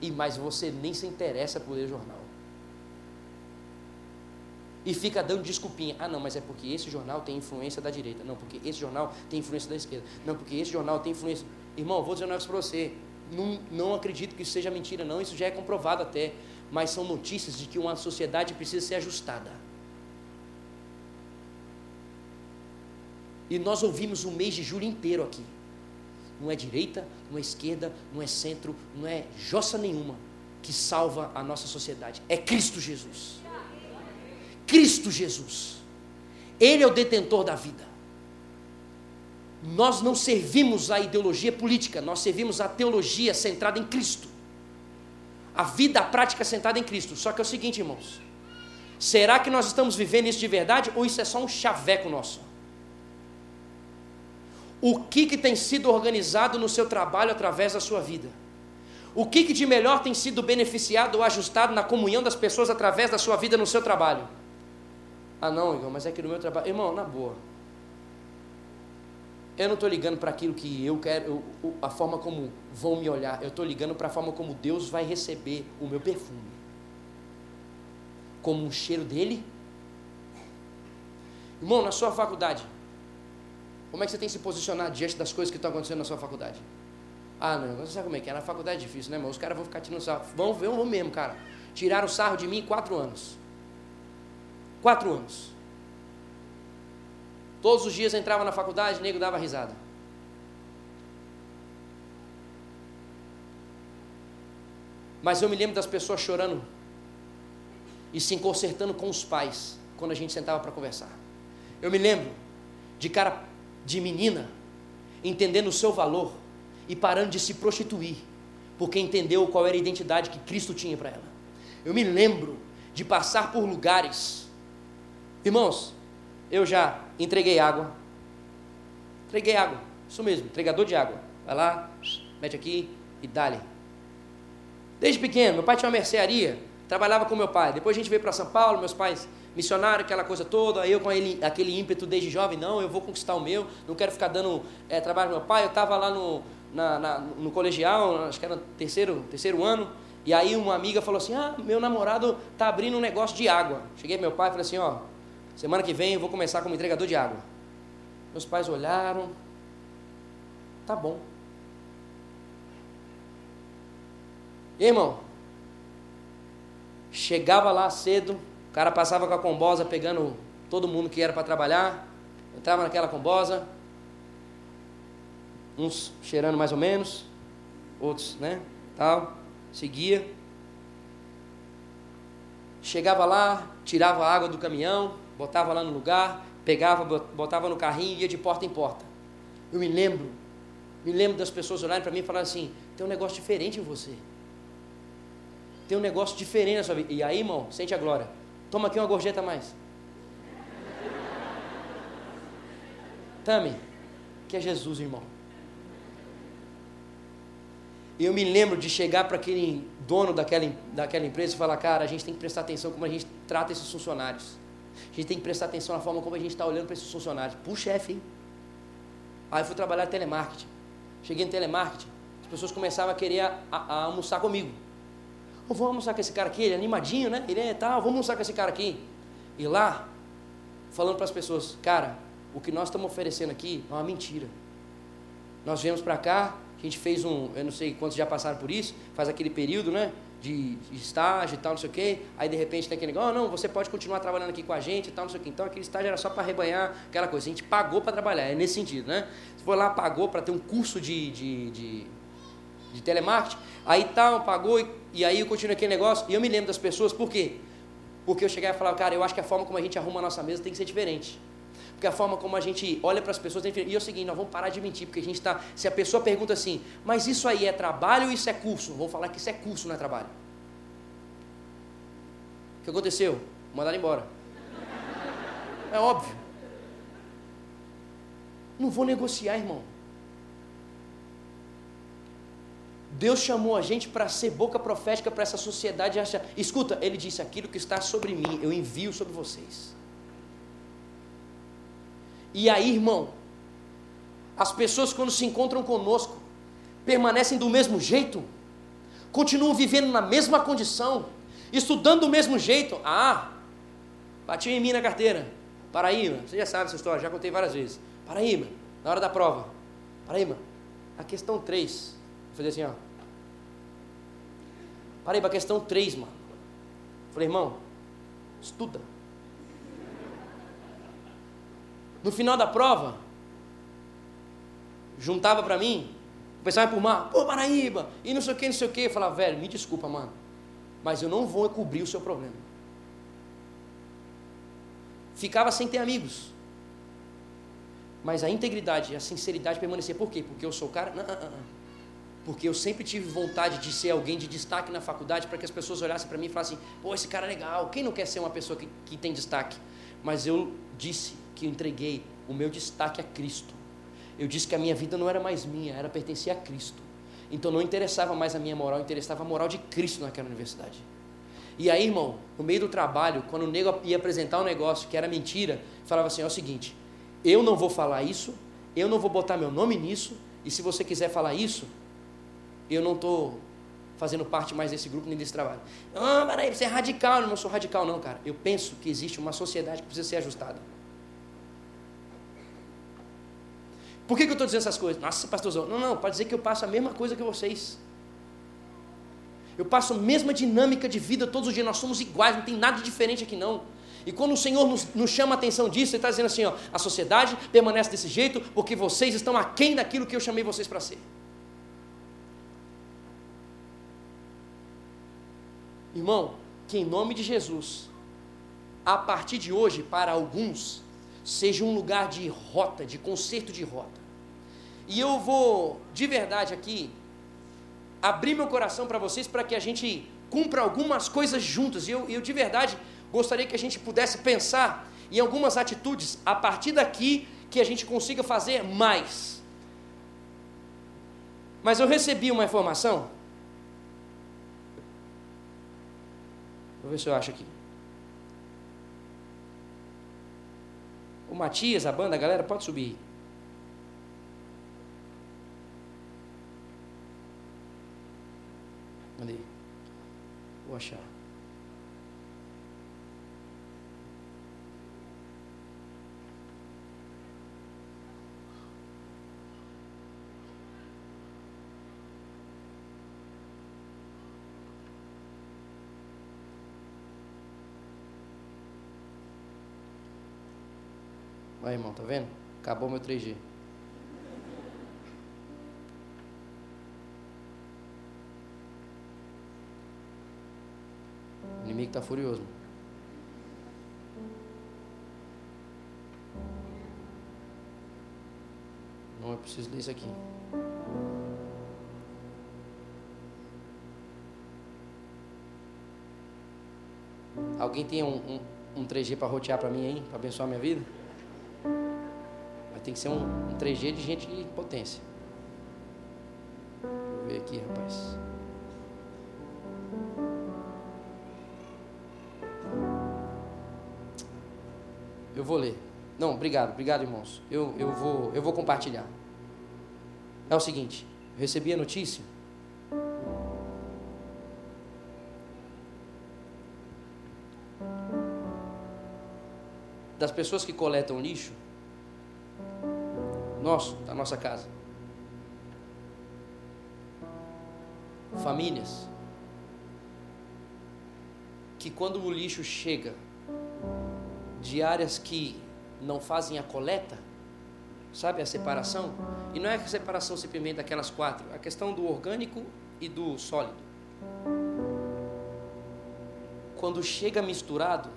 e mas você nem se interessa por ler jornal e fica dando desculpinha. Ah, não, mas é porque esse jornal tem influência da direita. Não, porque esse jornal tem influência da esquerda. Não, porque esse jornal tem influência. Irmão, vou dizer um negócio para você. Não, não acredito que isso seja mentira, não. Isso já é comprovado até. Mas são notícias de que uma sociedade precisa ser ajustada. E nós ouvimos o mês de julho inteiro aqui. Não é direita, não é esquerda, não é centro, não é jossa nenhuma que salva a nossa sociedade. É Cristo Jesus. Cristo Jesus. Ele é o detentor da vida. Nós não servimos a ideologia política, nós servimos a teologia centrada em Cristo. A vida a prática centrada em Cristo. Só que é o seguinte, irmãos: será que nós estamos vivendo isso de verdade ou isso é só um chaveco nosso? O que, que tem sido organizado no seu trabalho através da sua vida? O que, que de melhor tem sido beneficiado ou ajustado na comunhão das pessoas através da sua vida no seu trabalho? Ah, não, Igor, mas é que no meu trabalho. Irmão, na boa. Eu não estou ligando para aquilo que eu quero, eu, a forma como vão me olhar. Eu estou ligando para a forma como Deus vai receber o meu perfume. Como um cheiro dele. Irmão, na sua faculdade, como é que você tem se posicionado diante das coisas que estão acontecendo na sua faculdade? Ah, não, você sabe como é que é? Na faculdade é difícil, né, irmão? Os caras vão ficar tirando sarro. Vão ver, vão mesmo, cara. Tiraram sarro de mim quatro anos. Quatro anos. Todos os dias entrava na faculdade, nego dava risada. Mas eu me lembro das pessoas chorando e se consertando com os pais quando a gente sentava para conversar. Eu me lembro de cara de menina entendendo o seu valor e parando de se prostituir, porque entendeu qual era a identidade que Cristo tinha para ela. Eu me lembro de passar por lugares Irmãos, eu já entreguei água. Entreguei água, isso mesmo, entregador de água. Vai lá, mete aqui e dá-lhe. Desde pequeno, meu pai tinha uma mercearia, trabalhava com meu pai. Depois a gente veio para São Paulo, meus pais missionário, aquela coisa toda. Eu com ele, aquele ímpeto desde jovem, não, eu vou conquistar o meu, não quero ficar dando é, trabalho meu pai. Eu estava lá no, na, na, no colegial, acho que era terceiro, terceiro ano, e aí uma amiga falou assim: Ah, meu namorado tá abrindo um negócio de água. Cheguei meu pai e falei assim: Ó, Semana que vem eu vou começar como entregador de água. Meus pais olharam. Tá bom. E, irmão, chegava lá cedo, o cara passava com a combosa pegando todo mundo que era para trabalhar, entrava naquela combosa, uns cheirando mais ou menos, outros, né? Tal, seguia. Chegava lá, tirava a água do caminhão, botava lá no lugar, pegava, botava no carrinho e ia de porta em porta. Eu me lembro, me lembro das pessoas olharem para mim e falarem assim: tem um negócio diferente em você. Tem um negócio diferente na sua vida. E aí, irmão, sente a glória. Toma aqui uma gorjeta a mais. Tame, que é Jesus, irmão. Eu me lembro de chegar para aquele dono daquela, daquela empresa e falar, cara, a gente tem que prestar atenção como a gente trata esses funcionários. A gente tem que prestar atenção na forma como a gente está olhando para esses funcionários. Puxa, chefe, hein? Aí eu fui trabalhar telemarketing. Cheguei em telemarketing, as pessoas começavam a querer a, a, a almoçar comigo. Oh, vamos almoçar com esse cara aqui, ele é animadinho, né? Ele é tal, vamos almoçar com esse cara aqui. E lá, falando para as pessoas, cara, o que nós estamos oferecendo aqui é uma mentira. Nós viemos para cá, a gente fez um, eu não sei quantos já passaram por isso, faz aquele período, né? De, estágio e tal, não sei o quê. Aí de repente tem aquele negócio, oh, não, você pode continuar trabalhando aqui com a gente e tal, não sei o quê. Então aquele estágio era só para rebanhar aquela coisa. A gente pagou para trabalhar, é nesse sentido, né? Você foi lá, pagou para ter um curso de, de, de, de telemarketing, aí tal, pagou, e, e aí eu continuo aquele negócio. E eu me lembro das pessoas, por quê? Porque eu cheguei e falava, cara, eu acho que a forma como a gente arruma a nossa mesa tem que ser diferente. Porque a forma como a gente olha para as pessoas E é o seguinte, nós vamos parar de mentir, porque a gente está. Se a pessoa pergunta assim, mas isso aí é trabalho ou isso é curso? Vamos falar que isso é curso, não é trabalho. O que aconteceu? Mandaram embora. É óbvio. Não vou negociar, irmão. Deus chamou a gente para ser boca profética para essa sociedade. Escuta, Ele disse: aquilo que está sobre mim, eu envio sobre vocês. E aí, irmão, as pessoas quando se encontram conosco, permanecem do mesmo jeito, continuam vivendo na mesma condição, estudando do mesmo jeito. Ah, batiu em mim na carteira. Paraíba, você já sabe essa história, já contei várias vezes. Paraíba, na hora da prova. Paraíba, a questão 3. Vou fazer assim, ó. Paraíba, a questão 3, mano. Falei, irmão, estuda. No final da prova, juntava para mim, o pessoal ia por mar, pô, Paraíba, e não sei o que, não sei o que. Eu falava, velho, me desculpa, mano, mas eu não vou cobrir o seu problema. Ficava sem ter amigos. Mas a integridade a sinceridade permanecia. Por quê? Porque eu sou o cara? Não, não, não. Porque eu sempre tive vontade de ser alguém de destaque na faculdade para que as pessoas olhassem para mim e falassem: pô, esse cara é legal. Quem não quer ser uma pessoa que, que tem destaque? Mas eu disse: que eu entreguei o meu destaque a Cristo. Eu disse que a minha vida não era mais minha, era pertencer a Cristo. Então não interessava mais a minha moral, interessava a moral de Cristo naquela universidade. E aí, irmão, no meio do trabalho, quando o nego ia apresentar um negócio que era mentira, falava assim: é o seguinte, eu não vou falar isso, eu não vou botar meu nome nisso, e se você quiser falar isso, eu não estou fazendo parte mais desse grupo nem desse trabalho. Ah, peraí, você é radical. Eu não sou radical, não, cara. Eu penso que existe uma sociedade que precisa ser ajustada. Por que, que eu estou dizendo essas coisas? Nossa, pastorzão. Não, não, para dizer que eu passo a mesma coisa que vocês. Eu passo a mesma dinâmica de vida todos os dias. Nós somos iguais, não tem nada de diferente aqui não. E quando o Senhor nos, nos chama a atenção disso, Ele está dizendo assim: ó, a sociedade permanece desse jeito porque vocês estão aquém daquilo que eu chamei vocês para ser. Irmão, que em nome de Jesus, a partir de hoje, para alguns, seja um lugar de rota, de conserto de rota. E eu vou, de verdade aqui, abrir meu coração para vocês para que a gente cumpra algumas coisas juntos. E eu, eu, de verdade, gostaria que a gente pudesse pensar em algumas atitudes a partir daqui que a gente consiga fazer mais. Mas eu recebi uma informação. Vou ver se eu acho aqui. O Matias, a banda, a galera, pode subir. Ali. Vou achar. Vai, irmão, tá vendo? Acabou meu 3G. Inimigo está furioso. Não é preciso ler isso aqui. Alguém tem um, um, um 3G para rotear para mim aí? Para abençoar minha vida? Mas tem que ser um, um 3G de gente de potência. Vou ver aqui, rapaz. Não, obrigado, obrigado, irmãos. Eu, eu, vou, eu vou compartilhar. É o seguinte: eu recebi a notícia. Das pessoas que coletam lixo, nosso, da nossa casa. Famílias que quando o lixo chega de áreas que não fazem a coleta, sabe a separação? E não é a separação simplesmente daquelas quatro, a questão do orgânico e do sólido. Quando chega misturado,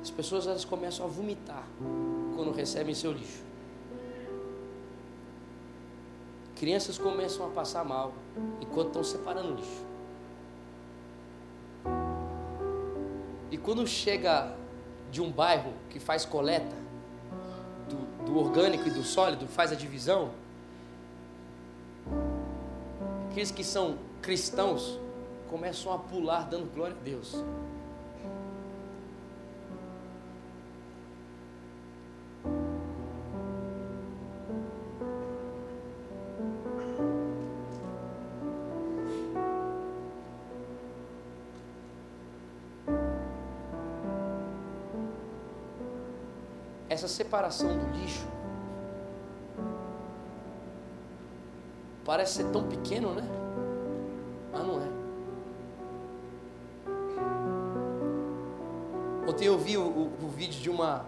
as pessoas elas começam a vomitar quando recebem seu lixo. Crianças começam a passar mal enquanto estão separando o lixo. Quando chega de um bairro que faz coleta do, do orgânico e do sólido, faz a divisão, aqueles que são cristãos começam a pular dando glória a Deus. Separação do lixo parece ser tão pequeno, né? Mas não é. Ontem eu vi o, o, o, vídeo de uma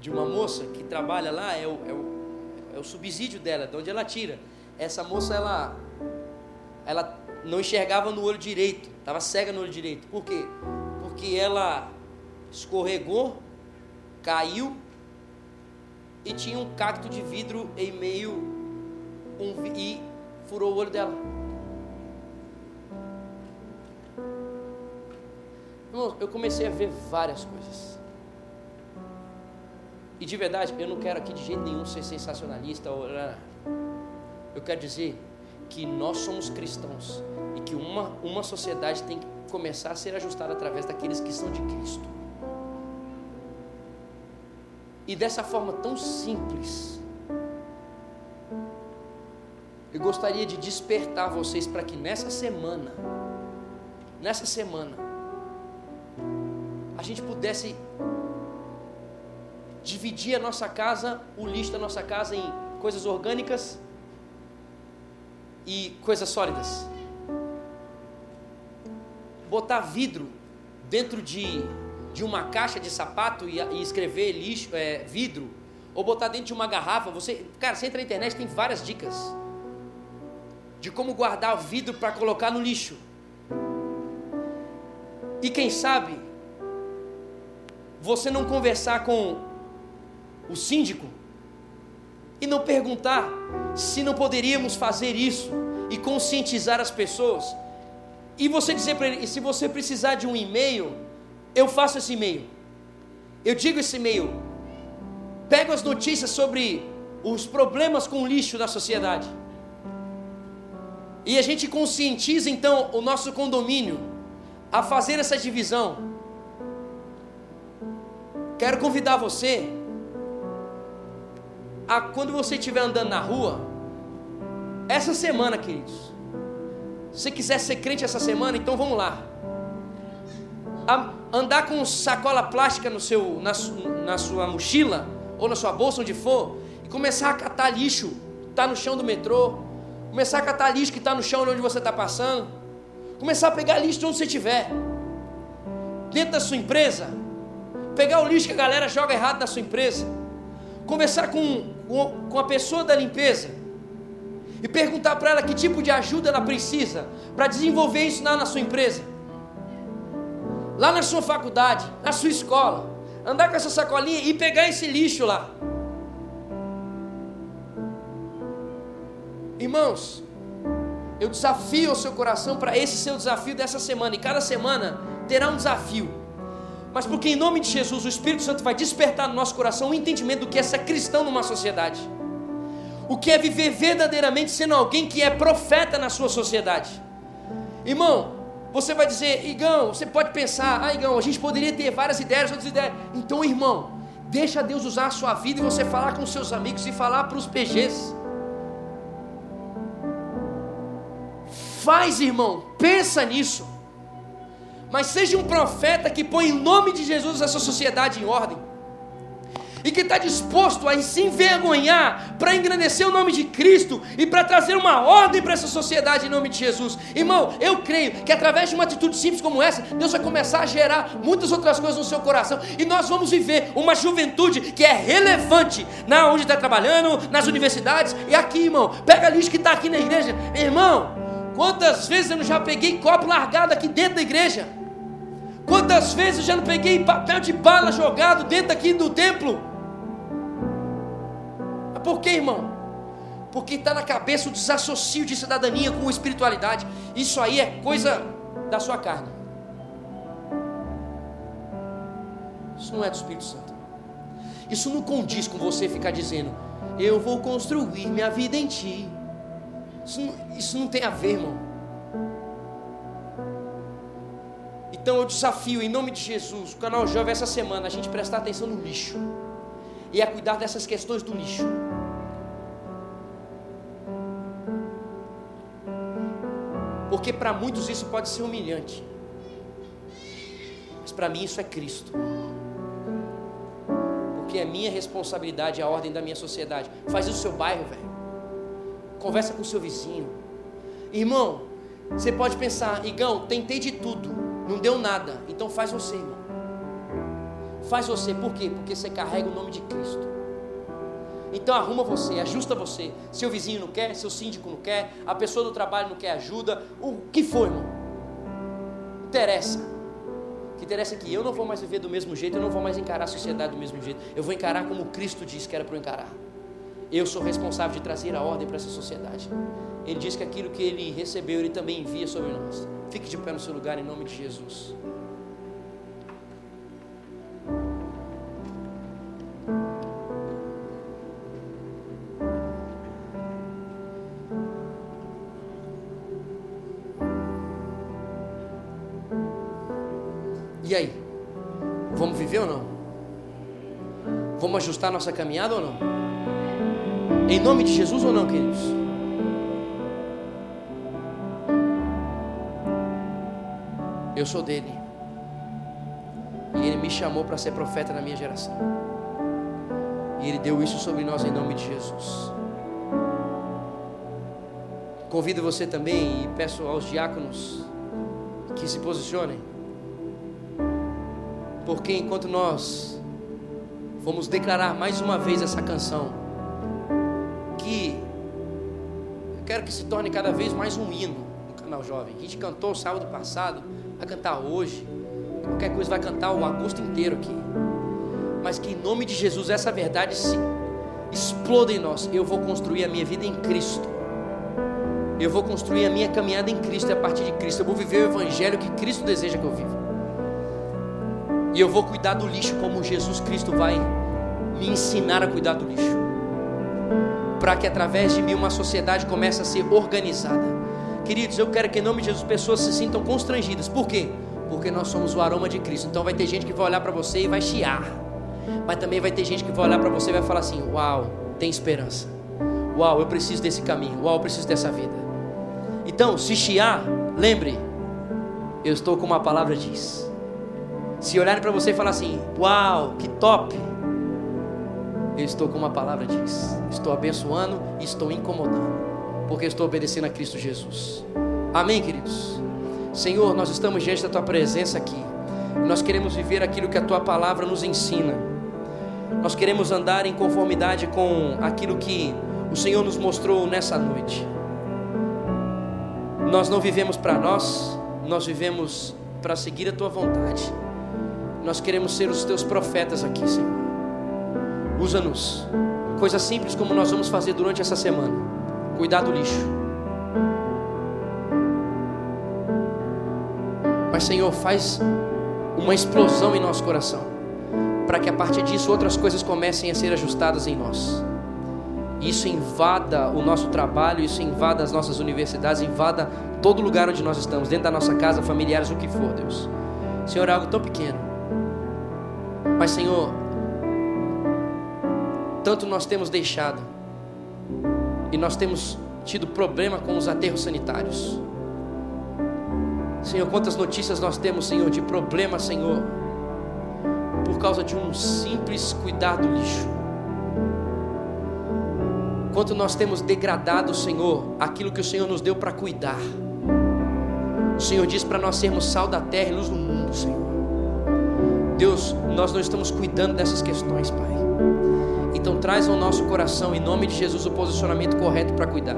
de uma moça que trabalha lá, é o, é o, é o subsídio dela, de onde ela tira. Essa moça, ela, ela não enxergava no olho direito, estava cega no olho direito. Por quê? Porque ela escorregou, caiu e tinha um cacto de vidro em meio um, e furou o olho dela. Eu comecei a ver várias coisas. E de verdade, eu não quero aqui de jeito nenhum ser sensacionalista. Ou... Eu quero dizer que nós somos cristãos e que uma, uma sociedade tem que começar a ser ajustada através daqueles que são de Cristo. E dessa forma tão simples, eu gostaria de despertar vocês para que nessa semana, nessa semana, a gente pudesse dividir a nossa casa, o lixo da nossa casa em coisas orgânicas e coisas sólidas. Botar vidro dentro de de uma caixa de sapato e, e escrever lixo, é, vidro, ou botar dentro de uma garrafa. Você, cara, você entra na internet tem várias dicas de como guardar o vidro para colocar no lixo. E quem sabe você não conversar com o síndico e não perguntar se não poderíamos fazer isso e conscientizar as pessoas. E você dizer para ele, se você precisar de um e-mail, eu faço esse e-mail. Eu digo esse e-mail. Pego as notícias sobre os problemas com o lixo da sociedade. E a gente conscientiza então o nosso condomínio a fazer essa divisão. Quero convidar você a quando você estiver andando na rua, essa semana, queridos. Se quiser ser crente essa semana, então vamos lá andar com sacola plástica no seu, na, na sua mochila ou na sua bolsa, onde for, e começar a catar lixo que está no chão do metrô, começar a catar lixo que está no chão onde você está passando, começar a pegar lixo de onde você estiver, dentro da sua empresa, pegar o lixo que a galera joga errado na sua empresa, conversar com, com, a pessoa da limpeza e perguntar para ela que tipo de ajuda ela precisa para desenvolver isso na sua empresa, lá na sua faculdade, na sua escola. Andar com essa sacolinha e pegar esse lixo lá. Irmãos, eu desafio o seu coração para esse seu desafio dessa semana, e cada semana terá um desafio. Mas porque em nome de Jesus o Espírito Santo vai despertar no nosso coração o entendimento do que é ser cristão numa sociedade o que é viver verdadeiramente sendo alguém que é profeta na sua sociedade. Irmão, você vai dizer, Igão, você pode pensar, ah, Igão, a gente poderia ter várias ideias, outras ideias. Então, irmão, deixa Deus usar a sua vida e você falar com seus amigos e falar para os PGs. Faz, irmão, pensa nisso. Mas seja um profeta que põe em nome de Jesus essa sociedade em ordem e que está disposto a se envergonhar para engrandecer o nome de Cristo e para trazer uma ordem para essa sociedade em nome de Jesus. Irmão, eu creio que através de uma atitude simples como essa, Deus vai começar a gerar muitas outras coisas no seu coração e nós vamos viver uma juventude que é relevante na onde está trabalhando, nas universidades e aqui, irmão. Pega lixo que está aqui na igreja, irmão. Quantas vezes eu já peguei copo largado aqui dentro da igreja? Quantas vezes eu já não peguei papel de bala jogado dentro aqui do templo? Por quê, irmão? Porque está na cabeça o desassocio de cidadania com espiritualidade. Isso aí é coisa da sua carne. Isso não é do Espírito Santo. Isso não condiz com você ficar dizendo, eu vou construir minha vida em ti. Isso não, isso não tem a ver, irmão. Então eu desafio, em nome de Jesus, o canal Jovem essa semana, a gente prestar atenção no lixo. E a cuidar dessas questões do lixo. Porque para muitos isso pode ser humilhante. Mas para mim isso é Cristo. Porque é minha responsabilidade, a ordem da minha sociedade. Faz no seu bairro, velho. Conversa com o seu vizinho. Irmão, você pode pensar, Igão, tentei de tudo, não deu nada. Então faz você, irmão. Faz você, por quê? Porque você carrega o nome de Cristo. Então arruma você, ajusta você. Seu vizinho não quer, seu síndico não quer, a pessoa do trabalho não quer ajuda, o que for, irmão. Interessa. O que interessa é que eu não vou mais viver do mesmo jeito, eu não vou mais encarar a sociedade do mesmo jeito. Eu vou encarar como Cristo disse que era para eu encarar. Eu sou responsável de trazer a ordem para essa sociedade. Ele diz que aquilo que ele recebeu, ele também envia sobre nós. Fique de pé no seu lugar em nome de Jesus. E aí? Vamos viver ou não? Vamos ajustar nossa caminhada ou não? Em nome de Jesus ou não, queridos? Eu sou dele. E ele me chamou para ser profeta na minha geração. E ele deu isso sobre nós em nome de Jesus. Convido você também e peço aos diáconos que se posicionem. Porque enquanto nós vamos declarar mais uma vez essa canção, eu quero que se torne cada vez mais um hino no canal Jovem. A gente cantou sábado passado, vai cantar hoje, qualquer coisa vai cantar o agosto inteiro aqui. Mas que em nome de Jesus essa verdade se exploda em nós. Eu vou construir a minha vida em Cristo. Eu vou construir a minha caminhada em Cristo e a partir de Cristo. Eu vou viver o evangelho que Cristo deseja que eu viva. E eu vou cuidar do lixo como Jesus Cristo vai me ensinar a cuidar do lixo. Para que através de mim uma sociedade comece a ser organizada. Queridos, eu quero que em nome de Jesus pessoas se sintam constrangidas. Por quê? Porque nós somos o aroma de Cristo. Então vai ter gente que vai olhar para você e vai chiar. Mas também vai ter gente que vai olhar para você e vai falar assim: Uau, tem esperança. Uau, eu preciso desse caminho. Uau, eu preciso dessa vida. Então, se chiar, lembre, eu estou com uma palavra diz. Se olharem para você e falar assim: Uau, que top! Eu estou com uma palavra diz. Estou abençoando e estou incomodando, porque estou obedecendo a Cristo Jesus. Amém, queridos? Senhor, nós estamos diante da tua presença aqui. Nós queremos viver aquilo que a tua palavra nos ensina. Nós queremos andar em conformidade com aquilo que o Senhor nos mostrou nessa noite. Nós não vivemos para nós, nós vivemos para seguir a tua vontade. Nós queremos ser os teus profetas aqui, Senhor. Usa-nos. Coisas simples como nós vamos fazer durante essa semana. Cuidar do lixo. Mas, Senhor, faz uma explosão em nosso coração. Para que a partir disso outras coisas comecem a ser ajustadas em nós. Isso invada o nosso trabalho, isso invada as nossas universidades, invada todo lugar onde nós estamos, dentro da nossa casa, familiares, o que for, Deus. Senhor, é algo tão pequeno. Mas, Senhor, tanto nós temos deixado, e nós temos tido problema com os aterros sanitários. Senhor, quantas notícias nós temos, Senhor, de problema, Senhor, por causa de um simples cuidar do lixo. Quanto nós temos degradado, Senhor, aquilo que o Senhor nos deu para cuidar. O Senhor diz para nós sermos sal da terra e luz do mundo, Senhor. Deus, nós não estamos cuidando dessas questões, Pai. Então traz ao nosso coração, em nome de Jesus, o posicionamento correto para cuidar.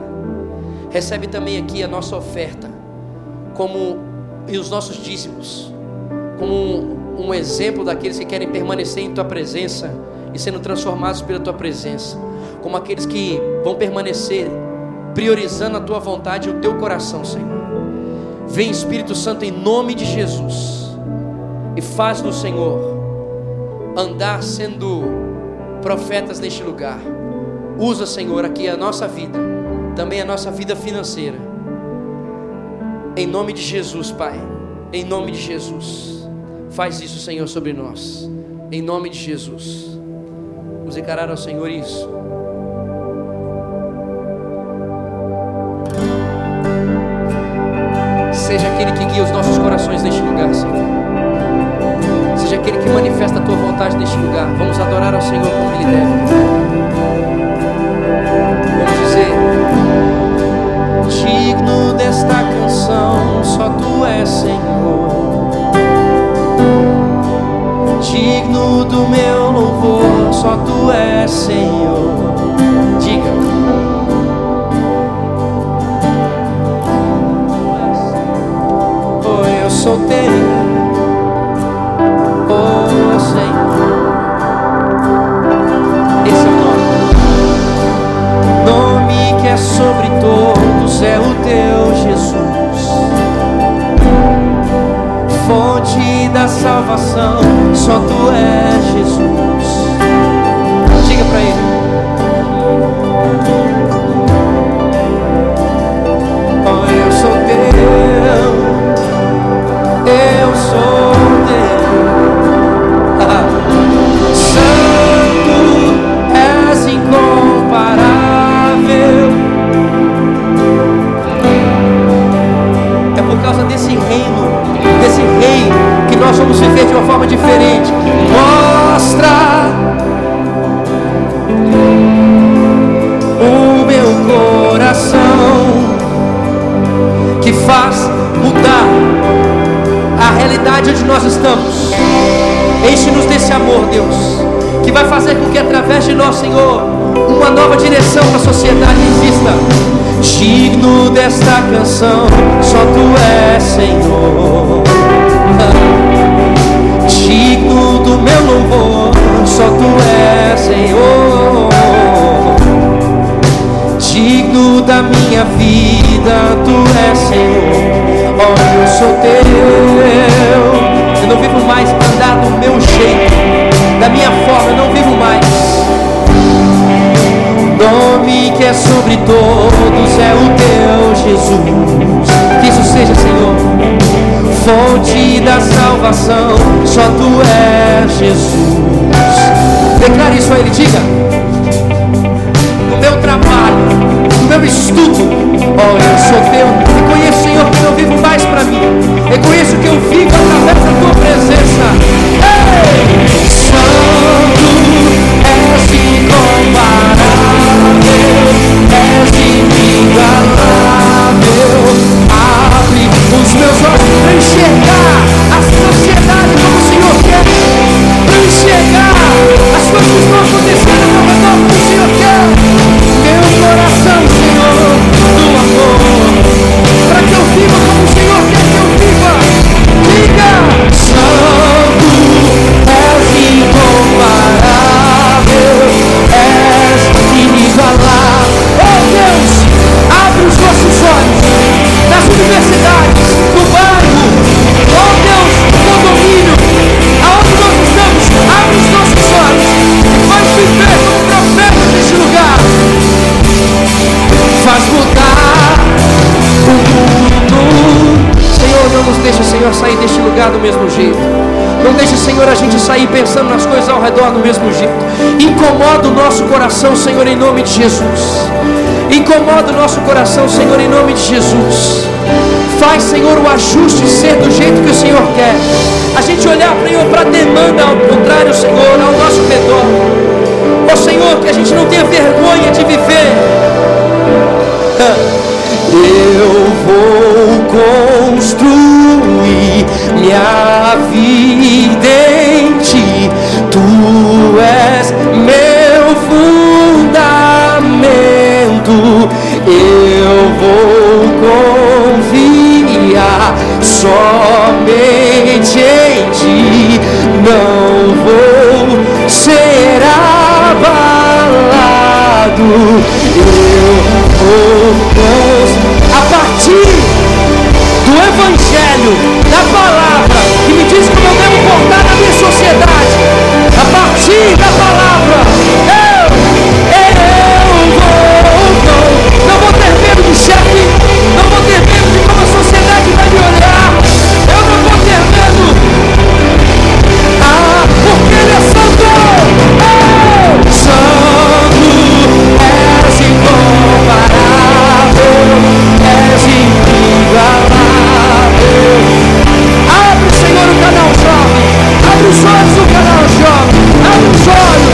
Recebe também aqui a nossa oferta, como e os nossos dízimos, como um, um exemplo daqueles que querem permanecer em Tua presença e sendo transformados pela Tua presença, como aqueles que vão permanecer priorizando a Tua vontade e o Teu coração, Senhor. Vem Espírito Santo em nome de Jesus e faz do Senhor andar sendo profetas neste lugar. Usa, Senhor, aqui a nossa vida, também a nossa vida financeira. Em nome de Jesus, Pai. Em nome de Jesus. Faz isso, Senhor, sobre nós. Em nome de Jesus. Vamos encarar ao Senhor isso. Seja aquele que guia os nossos corações neste lugar, Senhor. Aquele que manifesta a tua vontade neste lugar. Vamos adorar ao Senhor como Ele deve. Vamos dizer: Digno desta canção, só tu és Senhor. Digno do meu louvor, só tu és Senhor. Diga. sou teu, salvação, só tu és Jesus. Coração, Senhor, em nome de Jesus. Incomoda o nosso coração, Senhor, em nome de Jesus. Faz, Senhor, o ajuste ser do jeito que o Senhor quer. A gente olhar, para a demanda ao contrário, Senhor, ao nosso redor. Ó Senhor, que a gente não tenha vergonha de viver. Eu vou construir minha vida somente em ti. Não vou ser abalado. Eu vou a partir Abre os olhos do canal jovem. Abre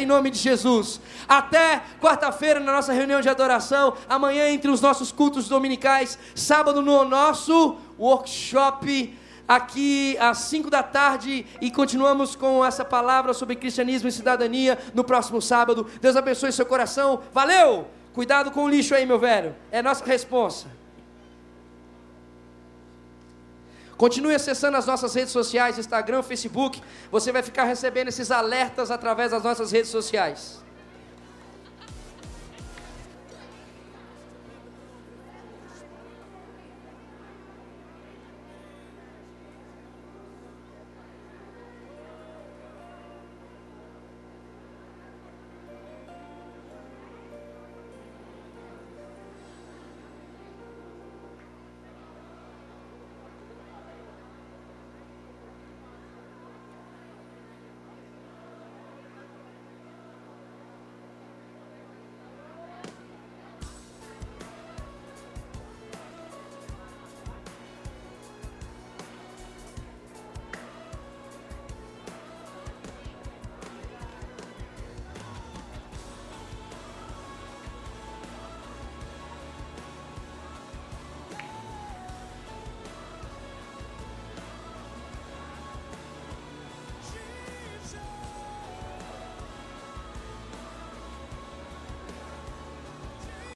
em nome de Jesus. Até quarta-feira na nossa reunião de adoração, amanhã entre os nossos cultos dominicais, sábado no nosso workshop aqui às 5 da tarde e continuamos com essa palavra sobre cristianismo e cidadania no próximo sábado. Deus abençoe seu coração. Valeu! Cuidado com o lixo aí, meu velho. É nossa responsa. Continue acessando as nossas redes sociais, Instagram, Facebook. Você vai ficar recebendo esses alertas através das nossas redes sociais.